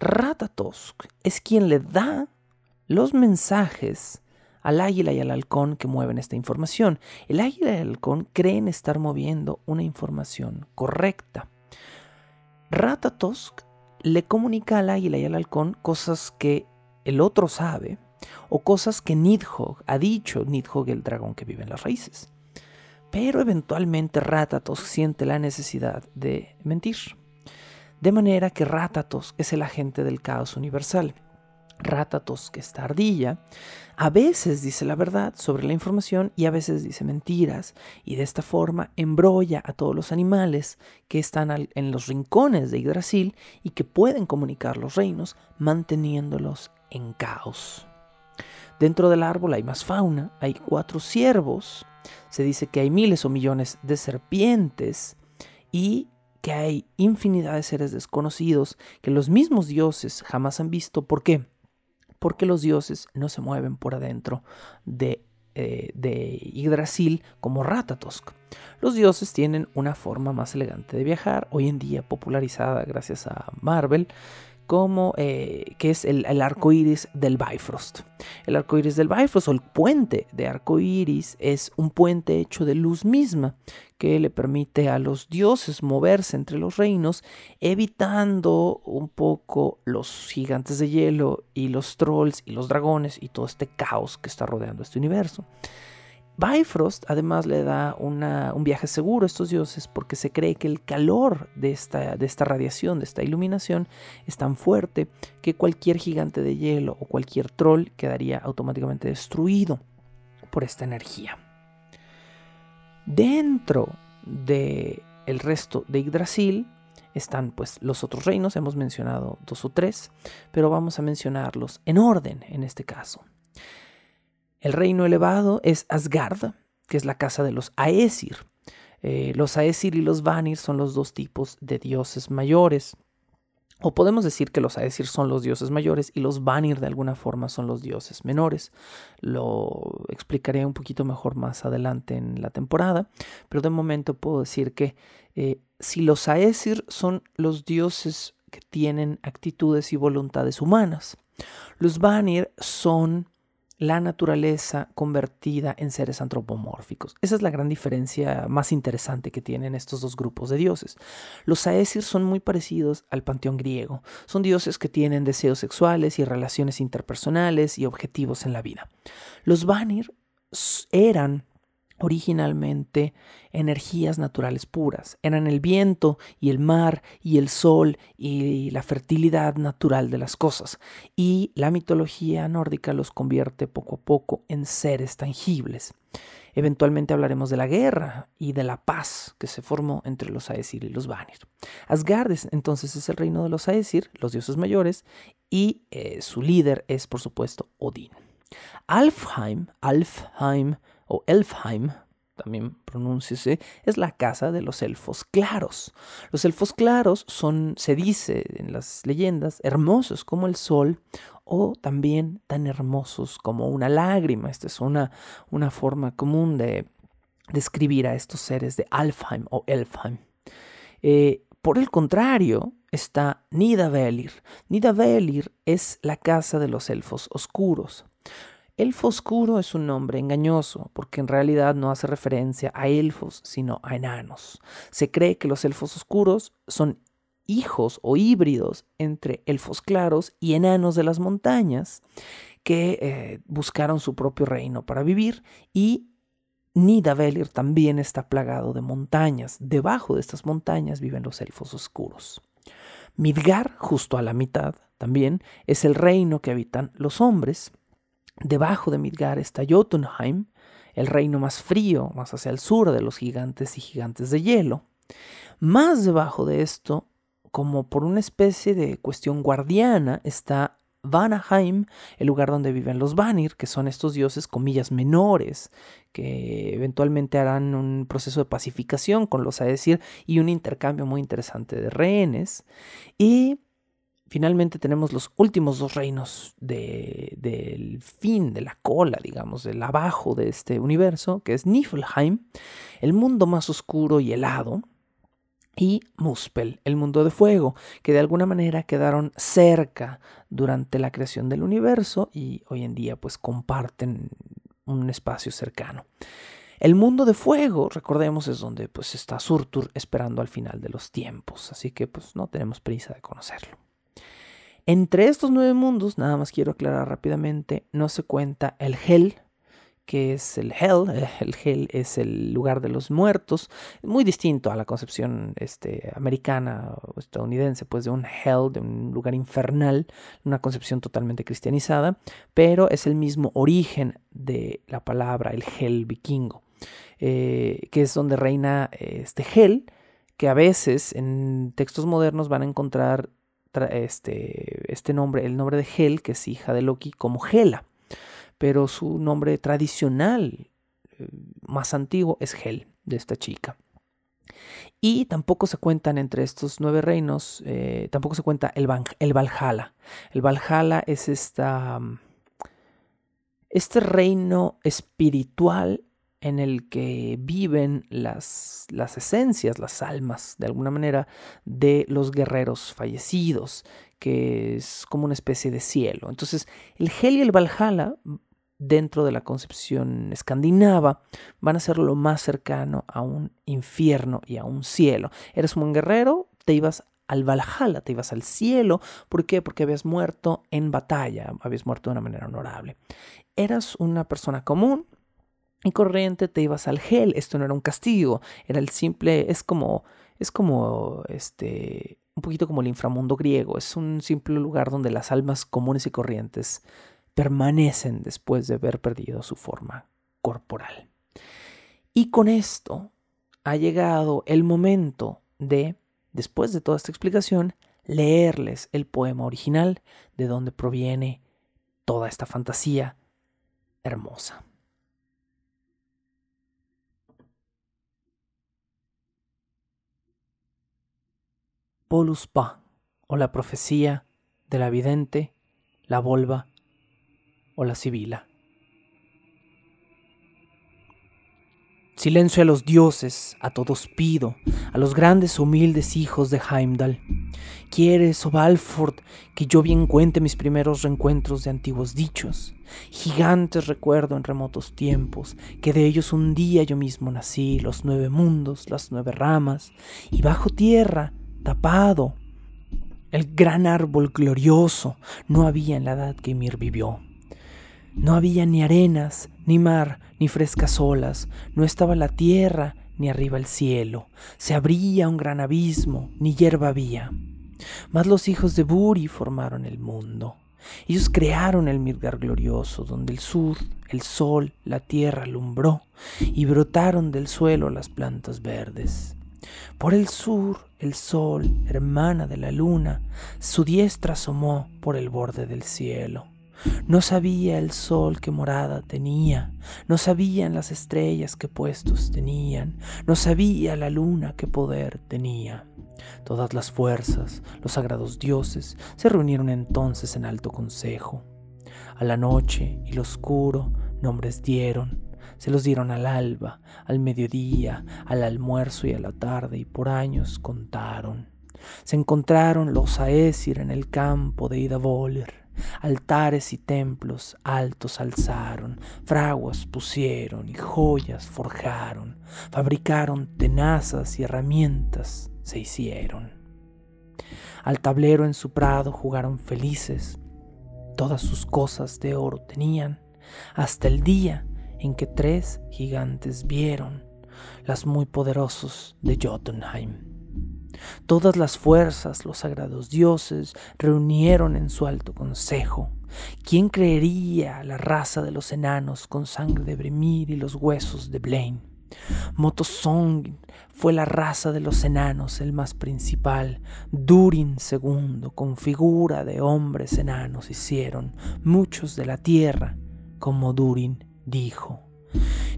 Ratatosk es quien le da los mensajes al águila y al halcón que mueven esta información. El águila y el halcón creen estar moviendo una información correcta. Ratatosk le comunica al águila y al halcón cosas que el otro sabe o cosas que Nidhogg ha dicho, Nidhogg el dragón que vive en las raíces. Pero eventualmente Ratatos siente la necesidad de mentir. De manera que Ratatos es el agente del caos universal. Ratatos, que ardilla, a veces dice la verdad sobre la información y a veces dice mentiras, y de esta forma embrolla a todos los animales que están en los rincones de Yggdrasil y que pueden comunicar los reinos, manteniéndolos en caos. Dentro del árbol hay más fauna, hay cuatro ciervos, se dice que hay miles o millones de serpientes y que hay infinidad de seres desconocidos que los mismos dioses jamás han visto. ¿Por qué? Porque los dioses no se mueven por adentro de, eh, de Yggdrasil como Ratatosk. Los dioses tienen una forma más elegante de viajar, hoy en día popularizada gracias a Marvel, como eh, que es el, arco iris del Bifrost. El arco iris del Bifrost o el puente de arco iris es un puente hecho de luz misma que le permite a los dioses moverse entre los reinos, evitando un poco los gigantes de hielo y los trolls y los dragones y todo este caos que está rodeando este universo. Bifrost además le da un viaje seguro a estos dioses porque se cree que el calor de esta, radiación, de esta iluminación, es tan fuerte que cualquier gigante de hielo o cualquier troll quedaría automáticamente destruido por esta energía. Dentro del el resto de Yggdrasil están pues los otros reinos, hemos mencionado dos o tres, pero vamos a mencionarlos en orden en este caso. El reino elevado es Asgard, que es la casa de los Aesir. Eh, los Aesir y los Vanir son los dos tipos de dioses mayores. O podemos decir que los Aesir son los dioses mayores y los Vanir de alguna forma son los dioses menores. Lo explicaré un poquito mejor más adelante en la temporada, pero de momento puedo decir que eh, si los Aesir son los dioses que tienen actitudes y voluntades humanas, los Vanir son la naturaleza convertida en seres antropomórficos. Esa es la gran diferencia más interesante que tienen estos dos grupos de dioses. Los Aesir son muy parecidos al panteón griego. Son dioses que tienen deseos sexuales y relaciones interpersonales y objetivos en la vida. Los Vanir eran originalmente energías naturales puras. Eran el viento y el mar y el sol y la fertilidad natural de las cosas. Y la mitología nórdica los convierte poco a poco en seres tangibles. Eventualmente hablaremos de la guerra y de la paz que se formó entre los Aesir y los Vanir. Asgard entonces es el reino de los Aesir, los dioses mayores, y eh, su líder es por supuesto Odín. Alfheim, Alfheim Elfheim, también pronúnciese, es la casa de los elfos claros. Los elfos claros son, se dice en las leyendas, hermosos como el sol o también tan hermosos como una lágrima. Esta es una, una forma común de describir a estos seres de Alfheim o Elfheim. Eh, por el contrario, está Nidavellir. Nidavellir es la casa de los elfos oscuros. Elfo oscuro es un nombre engañoso porque en realidad no hace referencia a elfos, sino a enanos. Se cree que los elfos oscuros son hijos o híbridos entre elfos claros y enanos de las montañas que eh, buscaron su propio reino para vivir y Nidavellir también está plagado de montañas. Debajo de estas montañas viven los elfos oscuros. Midgar, justo a la mitad, también es el reino que habitan los hombres Debajo de Midgar está Jotunheim, el reino más frío, más hacia el sur de los gigantes y gigantes de hielo. Más debajo de esto, como por una especie de cuestión guardiana, está Vanaheim, el lugar donde viven los Vanir, que son estos dioses, comillas, menores, que eventualmente harán un proceso de pacificación con los Aesir y un intercambio muy interesante de rehenes. Y finalmente tenemos los últimos dos reinos del fin, de la cola, digamos, del abajo de este universo, que es Niflheim, el mundo más oscuro y helado, y Muspel, el mundo de fuego, que de alguna manera quedaron cerca durante la creación del universo y hoy en día pues comparten un espacio cercano. El mundo de fuego, recordemos, es donde pues está Surtur esperando al final de los tiempos, así que pues no tenemos prisa de conocerlo. Entre estos nueve mundos, nada más quiero aclarar rápidamente, no se cuenta el Hell, que es el Hell. Eh, el Hell es el lugar de los muertos, muy distinto a la concepción este, americana o estadounidense, pues de un Hell, de un lugar infernal, una concepción totalmente cristianizada, pero es el mismo origen de la palabra, el Hell vikingo, eh, que es donde reina este Hell, que a veces en textos modernos van a encontrar este, este nombre, el nombre de Hel, que es hija de Loki, como Hela, pero su nombre tradicional eh, más antiguo es Hel, de esta chica. Y tampoco se cuentan entre estos nueve reinos, eh, tampoco se cuenta el, el Valhalla. El Valhalla es esta, este reino espiritual en el que viven las, las esencias, las almas, de alguna manera, de los guerreros fallecidos, que es como una especie de cielo. Entonces, el Hel y el Valhalla, dentro de la concepción escandinava, van a ser lo más cercano a un infierno y a un cielo. Eres un buen guerrero, te ibas al Valhalla, te ibas al cielo. ¿Por qué? Porque habías muerto en batalla, habías muerto de una manera honorable. Eras una persona común, y corriente te ibas al Hel. Esto no era un castigo, era el simple, es como, es como, este, un poquito como el inframundo griego. Es un simple lugar donde las almas comunes y corrientes permanecen después de haber perdido su forma corporal. Y con esto ha llegado el momento de, después de toda esta explicación, leerles el poema original de donde proviene toda esta fantasía hermosa. Polus Pa, o la profecía de la vidente, la volva o la sibila. Silencio a los dioses, a todos pido, a los grandes humildes hijos de Heimdall. ¿Quieres, oh Balford, que yo bien cuente mis primeros reencuentros de antiguos dichos? Gigantes recuerdo en remotos tiempos, que de ellos un día yo mismo nací, los nueve mundos, las nueve ramas, y bajo tierra tapado. El gran árbol glorioso no había en la edad que Ymir vivió. No había ni arenas, ni mar, ni frescas olas, no estaba la tierra, ni arriba el cielo, se abría un gran abismo, ni hierba había. Mas los hijos de Buri formaron el mundo. Ellos crearon el Midgar glorioso, donde el sur, el sol, la tierra alumbró, y brotaron del suelo las plantas verdes. Por el sur, el sol, hermana de la luna, su diestra asomó por el borde del cielo. No sabía el sol qué morada tenía, no sabían las estrellas qué puestos tenían, no sabía la luna qué poder tenía. Todas las fuerzas, los sagrados dioses, se reunieron entonces en alto consejo. A la noche y lo oscuro nombres dieron, se los dieron al alba, al mediodía, al almuerzo y a la tarde, y por años contaron. Se encontraron los Aesir en el campo de Idavoler. Altares y templos altos alzaron, fraguas pusieron y joyas forjaron, fabricaron tenazas y herramientas se hicieron. Al tablero en su prado jugaron felices, todas sus cosas de oro tenían, hasta el día en que tres gigantes vieron, las muy poderosos de Jotunheim. Todas las fuerzas, los sagrados dioses, reunieron en su alto consejo. ¿Quién creería la raza de los enanos con sangre de Brimir y los huesos de Blaine? Motosong fue la raza de los enanos el más principal. Durin II, con figura de hombres enanos, hicieron muchos de la tierra, como Durin dijo.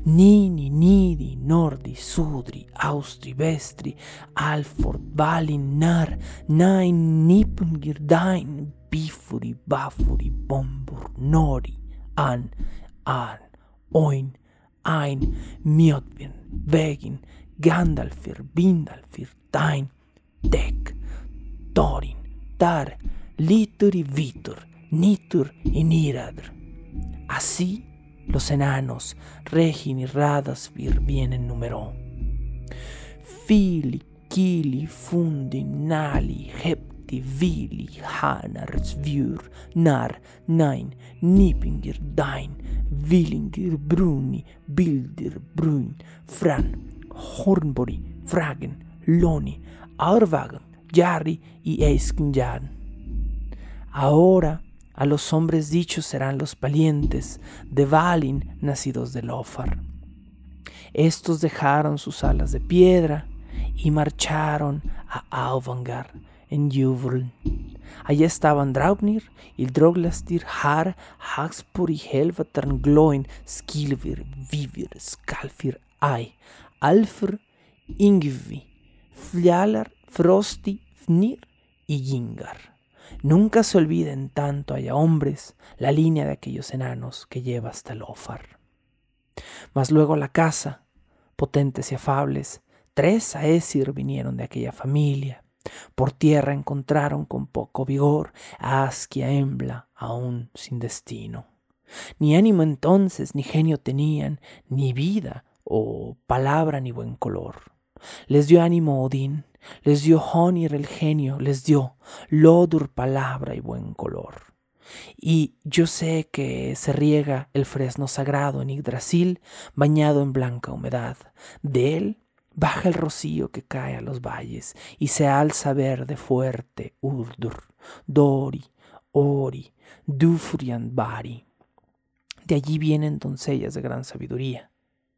Nini, Nidi, Nordi, Sudri, Austri, Vestri, Alford, Balin, Nar, Nain, Nipungir, Dain, Bifuri, Bafuri, Bombur, Nori, An, An, Oin, Ein, Mjotvin, Vegin, Gandalfir, Bindalfir, Dain, Dek, Thorin, Tar, Litur y Vitur, Nitur y Niradr. Así los enanos, Regin y Radasvir bien en número. Fili, Kili, Fundi, Nali, Hepti, Vili, Hanar, Svur, Nar, Nain, Nipingir, Dain, Villingir, Bruni, Bildir, Brun, Fran, Hornbori, Fragen, Loni, Aurvagan, Jarri y Eiskinjan. Ahora a los hombres dichos serán los valientes de Valin, nacidos de Lofar. Estos dejaron sus alas de piedra y marcharon a Auvangar en Juvrl. Allá estaban Draupnir, Droglastir, Har, Hagspur y Helvatern, Gloin, Skilvir, Vivir, Skalfir, Ai, Alfr, Ingvi, Fjalar, Frosti, Fnir y Gingar. Nunca se olviden tanto haya hombres la línea de aquellos enanos que lleva hasta el Ofar. Mas luego la casa, potentes y afables, tres Aesir vinieron de aquella familia. Por tierra encontraron con poco vigor a Askia Embla, aún sin destino. Ni ánimo entonces, ni genio tenían, ni vida, o palabra, ni buen color. Les dio ánimo Odín, les dio Honir el genio, les dio Lodur palabra y buen color. y yo sé que se riega el fresno sagrado en Yggdrasil, bañado en blanca humedad. De él baja el rocío que cae a los valles y se alza verde fuerte Urdur, Dori, Ori, Dufrian Bari. De allí vienen doncellas de gran sabiduría.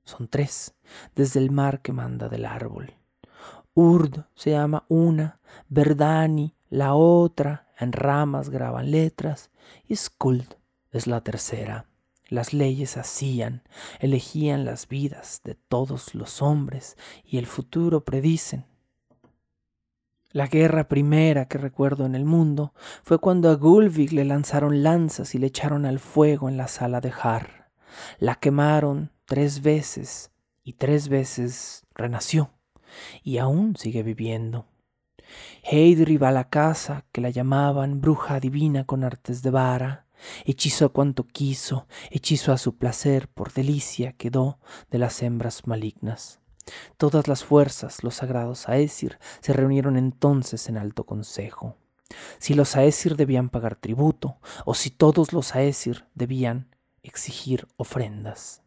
Son tres, desde el mar que manda del árbol. Urd se llama una, Verdani la otra, en ramas graban letras, y Skuld es la tercera. Las leyes hacían, elegían las vidas de todos los hombres y el futuro predicen. La guerra primera que recuerdo en el mundo fue cuando a Gulvig le lanzaron lanzas y le echaron al fuego en la sala de Har. La quemaron tres veces y tres veces renació y aún sigue viviendo. Heidri va a la casa, que la llamaban bruja divina con artes de vara, hechizó cuanto quiso, hechizó a su placer, por delicia quedó de las hembras malignas. Todas las fuerzas, los sagrados Aesir, se reunieron entonces en alto consejo. Si los Aesir debían pagar tributo, o si todos los Aesir debían exigir ofrendas.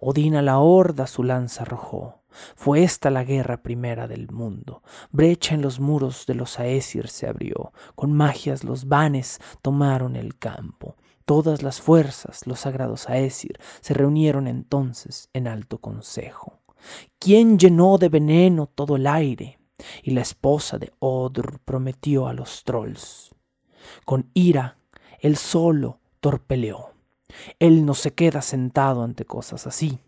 Odín a la horda su lanza arrojó. Fue esta la guerra primera del mundo. Brecha en los muros de los Aesir se abrió. Con magias los vanes tomaron el campo. Todas las fuerzas, los sagrados Aesir, se reunieron entonces en alto consejo. ¿Quién llenó de veneno todo el aire? Y la esposa de Odr prometió a los trolls. Con ira, él solo torpeleó. Él no se queda sentado ante cosas así,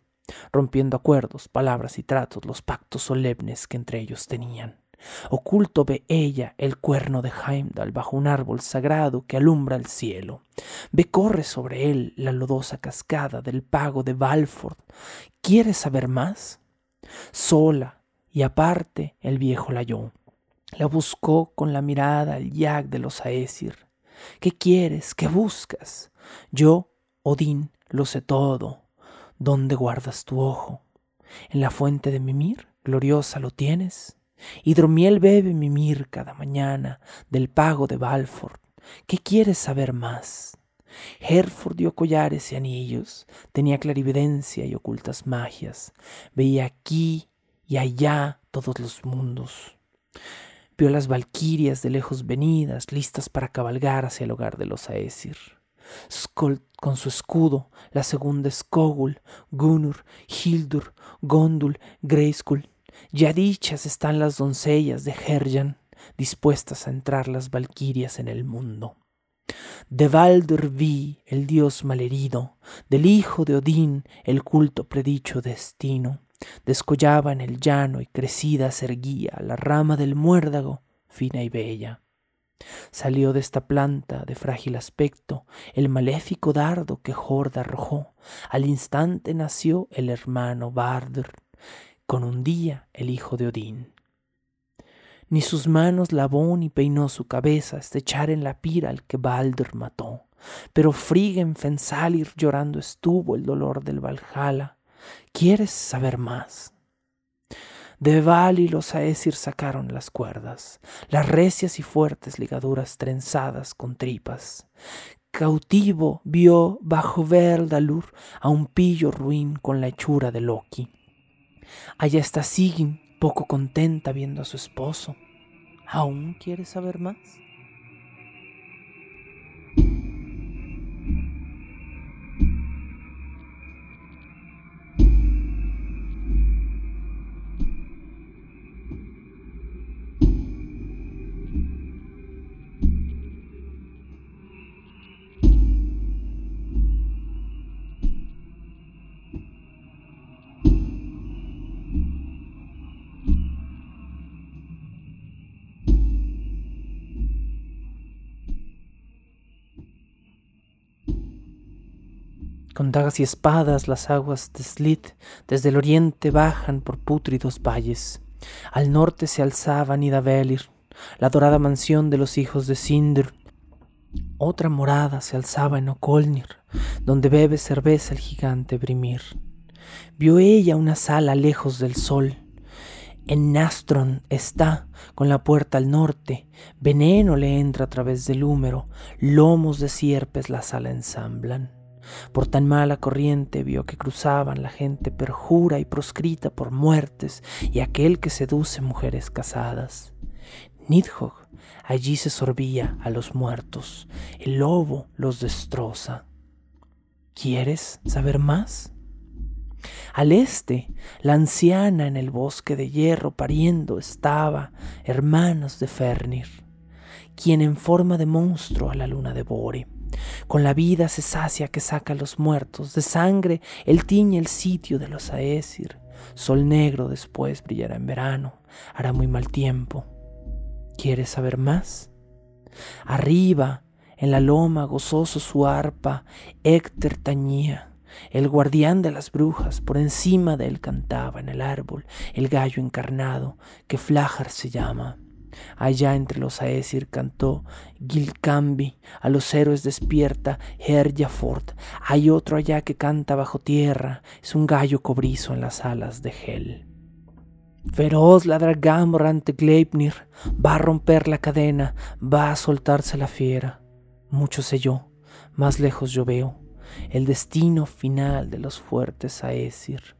rompiendo acuerdos, palabras y tratos, los pactos solemnes que entre ellos tenían. Oculto ve ella el cuerno de Heimdall bajo un árbol sagrado que alumbra el cielo. Ve corre sobre él la lodosa cascada del pago de Balford. ¿Quiere saber más? Sola y aparte el viejo la halló. La buscó con la mirada al yag de los Aesir. ¿Qué quieres? ¿Qué buscas? Yo Odín, lo sé todo. ¿Dónde guardas tu ojo? ¿En la fuente de Mimir? Gloriosa lo tienes. Hidromiel bebe Mimir cada mañana del pago de Balford. ¿Qué quieres saber más? Herford dio collares y anillos, tenía clarividencia y ocultas magias, veía aquí y allá todos los mundos. Vio las valquirias de lejos venidas, listas para cabalgar hacia el hogar de los Aesir. Skold con su escudo, la segunda Skogul, Gunur, Hildur, Gondul, Greyskull. Ya dichas están las doncellas de Herjan, dispuestas a entrar las valquirias en el mundo. De Valdur vi el dios malherido, del hijo de Odín el culto predicho destino. Descollaba en el llano y crecida se erguía la rama del muérdago, fina y bella. Salió de esta planta de frágil aspecto el maléfico dardo que Jorda arrojó. Al instante nació el hermano Bardr, con un día el hijo de Odín. Ni sus manos lavó ni peinó su cabeza hasta echar en la pira al que Baldr mató. Pero Frigg en Fensalir llorando estuvo el dolor del Valhalla. ¿Quieres saber más? De Val los Aesir sacaron las cuerdas, las recias y fuertes ligaduras trenzadas con tripas. Cautivo vio bajo Verdalur a un pillo ruin con la hechura de Loki. Allá está Sigyn, poco contenta viendo a su esposo. ¿Aún quiere saber más? Con dagas y espadas las aguas de Slith desde el oriente bajan por pútridos valles. Al norte se alzaba Nidavellir, la dorada mansión de los hijos de Sindr. Otra morada se alzaba en Okolnir, donde bebe cerveza el gigante Brimir. Vio ella una sala lejos del sol. En Nastron está, con la puerta al norte, veneno le entra a través del húmero, lomos de sierpes la sala ensamblan. Por tan mala corriente vio que cruzaban la gente perjura y proscrita por muertes y aquel que seduce mujeres casadas. Nidhogg allí se sorbía a los muertos, el lobo los destroza. ¿Quieres saber más? Al este, la anciana en el bosque de hierro pariendo estaba, hermanos de Fernir, quien en forma de monstruo a la luna devore. Con la vida se sacia que saca a los muertos, de sangre él tiñe el sitio de los Aesir. Sol negro después brillará en verano, hará muy mal tiempo. ¿Quieres saber más? Arriba, en la loma gozoso su arpa, Héctor tañía el guardián de las brujas, por encima de él cantaba en el árbol el gallo encarnado, que Flajar se llama. Allá entre los Aesir cantó Gilcambi, a los héroes despierta Herjafort. Hay otro allá que canta bajo tierra, es un gallo cobrizo en las alas de Hel. Feroz ladra Gamor ante Gleipnir, va a romper la cadena, va a soltarse la fiera. Mucho sé yo, más lejos yo veo, el destino final de los fuertes Aesir.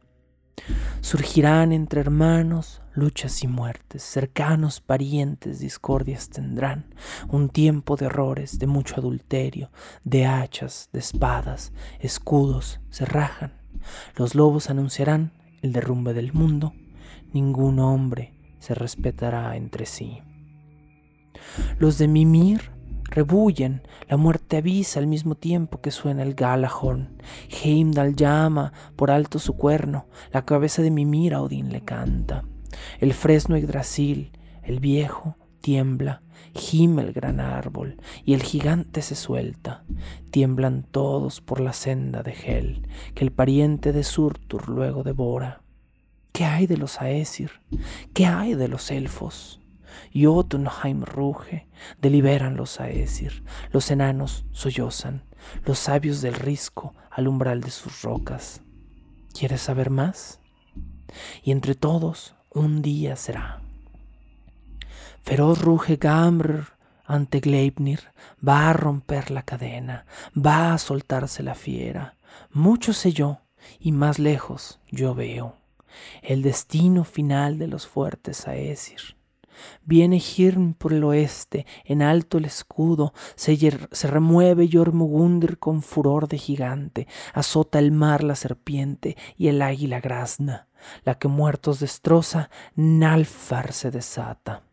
Surgirán entre hermanos luchas y muertes, cercanos parientes discordias tendrán, un tiempo de errores, de mucho adulterio, de hachas, de espadas, escudos se rajan. Los lobos anunciarán el derrumbe del mundo, ningún hombre se respetará entre sí. Los de Mimir rebullen, la muerte avisa al mismo tiempo que suena el Galahorn. Heimdall llama por alto su cuerno, la cabeza de Mimir a Odín le canta. El fresno Yggdrasil, el viejo, tiembla, gime el gran árbol, y el gigante se suelta. Tiemblan todos por la senda de Hel, que el pariente de Surtur luego devora. ¿Qué hay de los Aesir? ¿Qué hay de los elfos? Jotunheim ruge, deliberan los Aesir, los enanos sollozan, los sabios del risco al umbral de sus rocas. ¿Quieres saber más? Y entre todos un día será. Feroz ruge Gamr ante Gleipnir, va a romper la cadena, va a soltarse la fiera. Mucho sé yo, y más lejos yo veo el destino final de los fuertes Aesir. Viene Hirn por el oeste, en alto el escudo, se, remueve Jormugundir con furor de gigante, azota el mar la serpiente y el águila grazna, la que muertos destroza, Nalfar se desata.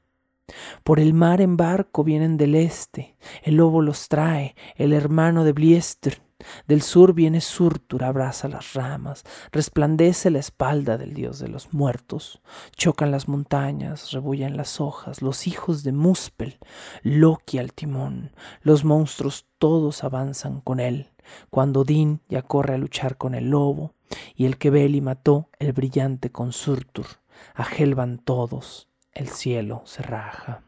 Por el mar en barco vienen del este, el lobo los trae, el hermano de Bliester, del sur viene Surtur, abraza las ramas, resplandece la espalda del dios de los muertos. Chocan las montañas, rebullan las hojas, los hijos de Muspel, Loki al timón, los monstruos todos avanzan con él. Cuando Odín ya corre a luchar con el lobo, y el que Beli mató, el brillante con Surtur, a Hel van todos, el cielo se raja.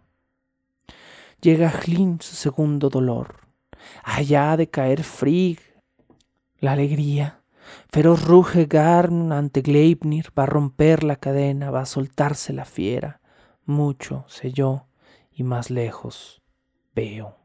Llega Hlin su segundo dolor, allá de caer Frigg, la alegría. Feroz ruge Garn ante Gleipnir, va a romper la cadena, va a soltarse la fiera. Mucho sé yo y más lejos veo.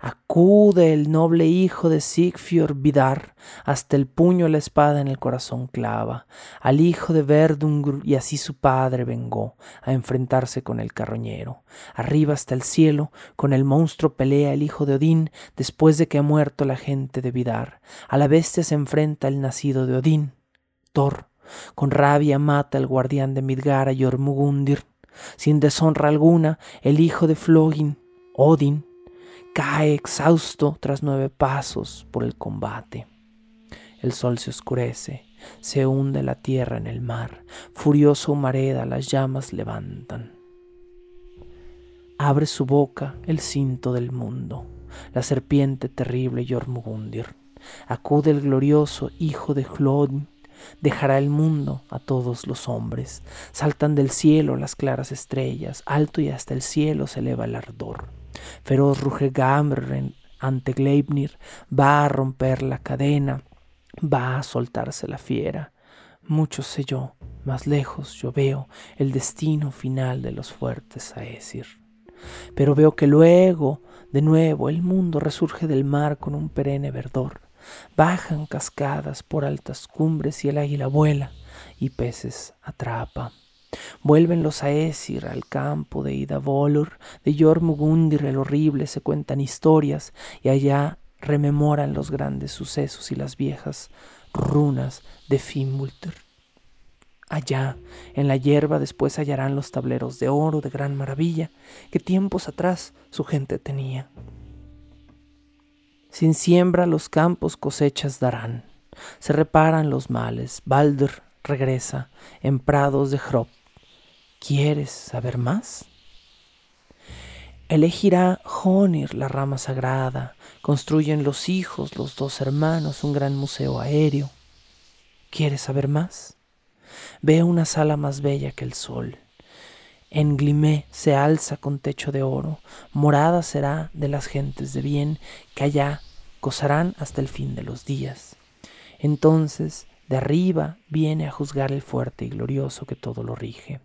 Acude el noble hijo de Sigfjord Vidar, hasta el puño la espada en el corazón clava, al hijo de Verdungur y así su padre vengó a enfrentarse con el carroñero. Arriba hasta el cielo, con el monstruo pelea el hijo de Odín, después de que ha muerto la gente de Vidar. A la bestia se enfrenta el nacido de Odín. Thor, con rabia mata al guardián de Midgard a Jormugundir. Sin deshonra alguna, el hijo de Flogin, Odín, cae exhausto tras nueve pasos por el combate. El sol se oscurece, se hunde la tierra en el mar, furioso humareda las llamas levantan. Abre su boca el cinto del mundo, la serpiente terrible Jormugundir. Acude el glorioso hijo de Hlodin, dejará el mundo a todos los hombres. Saltan del cielo las claras estrellas, alto y hasta el cielo se eleva el ardor. Feroz ruge Gamr ante Gleipnir, va a romper la cadena, va a soltarse la fiera. Mucho sé yo, más lejos yo veo el destino final de los fuertes Aesir. Pero veo que luego, de nuevo, el mundo resurge del mar con un perenne verdor. Bajan cascadas por altas cumbres y el águila vuela y peces atrapa. Vuelven los Aesir al campo de Ida Volur, de Jormugundir el horrible, se cuentan historias y allá rememoran los grandes sucesos y las viejas runas de Fimbulter. Allá, en la hierba, después hallarán los tableros de oro de gran maravilla que tiempos atrás su gente tenía. Sin siembra los campos cosechas darán, se reparan los males, Baldur regresa en prados de Hrop. ¿Quieres saber más? Elegirá Honir la rama sagrada, construyen los hijos, los dos hermanos, un gran museo aéreo. ¿Quieres saber más? Ve una sala más bella que el sol. En Glimé se alza con techo de oro, morada será de las gentes de bien que allá gozarán hasta el fin de los días. Entonces, de arriba viene a juzgar el fuerte y glorioso que todo lo rige.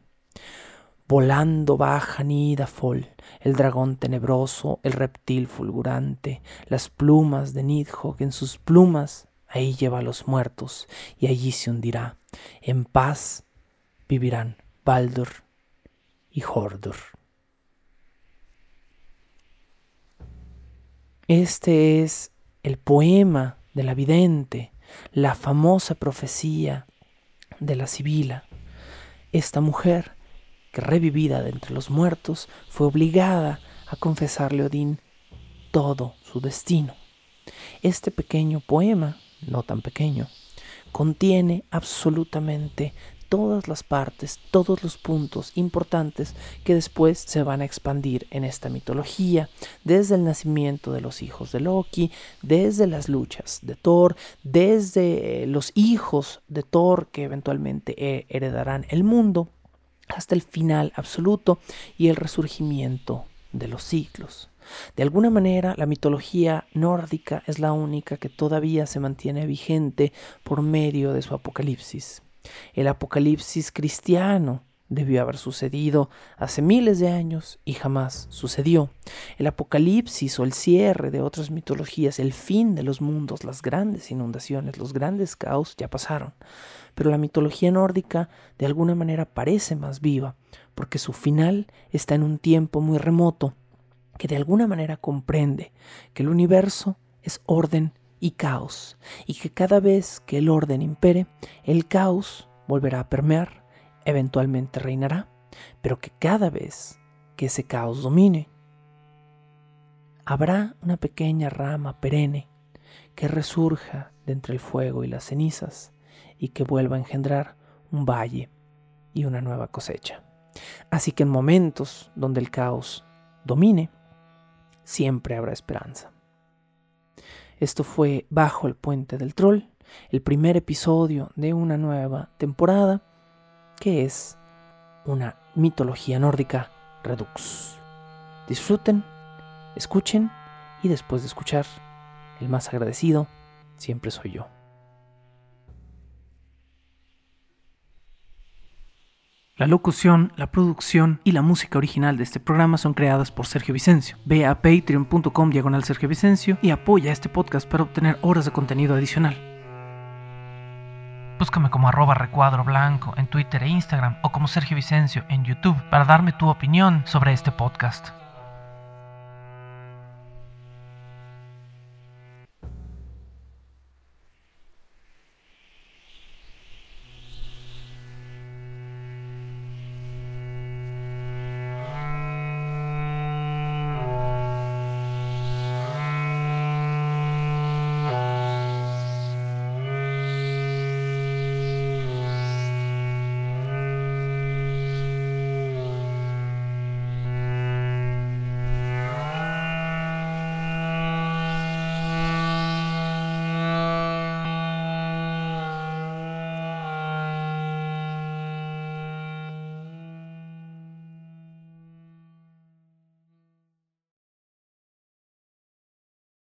Volando baja Nidafol, el dragón tenebroso, el reptil fulgurante, las plumas de Nidhogg en sus plumas, ahí lleva a los muertos y allí se hundirá. En paz vivirán Baldur y Hordur. Este es el poema de la vidente, la famosa profecía de la Sibila. Esta mujer que revivida de entre los muertos fue obligada a confesarle a Odín todo su destino. Este pequeño poema, no tan pequeño, contiene absolutamente todas las partes, todos los puntos importantes que después se van a expandir en esta mitología, desde el nacimiento de los hijos de Loki, desde las luchas de Thor, desde los hijos de Thor que eventualmente heredarán el mundo, hasta el final absoluto y el resurgimiento de los siglos. De alguna manera, la mitología nórdica es la única que todavía se mantiene vigente por medio de su apocalipsis. El apocalipsis cristiano debió haber sucedido hace miles de años y jamás sucedió. El apocalipsis o el cierre de otras mitologías, el fin de los mundos, las grandes inundaciones, los grandes caos ya pasaron. Pero la mitología nórdica de alguna manera parece más viva, porque su final está en un tiempo muy remoto, que de alguna manera comprende que el universo es orden y caos, y que cada vez que el orden impere, el caos volverá a permear eventualmente reinará, pero que cada vez que ese caos domine, habrá una pequeña rama perenne que resurja de entre el fuego y las cenizas y que vuelva a engendrar un valle y una nueva cosecha. Así que en momentos donde el caos domine, siempre habrá esperanza. Esto fue Bajo el Puente del Troll, el primer episodio de una nueva temporada que es una mitología nórdica redux. Disfruten, escuchen y después de escuchar, el más agradecido siempre soy yo. La locución, la producción y la música original de este programa son creadas por Sergio Vicencio. Ve a patreon.com diagonal Sergio Vicencio y apoya este podcast para obtener horas de contenido adicional. Búscame como arroba recuadro blanco en Twitter e Instagram o como Sergio Vicencio en YouTube para darme tu opinión sobre este podcast.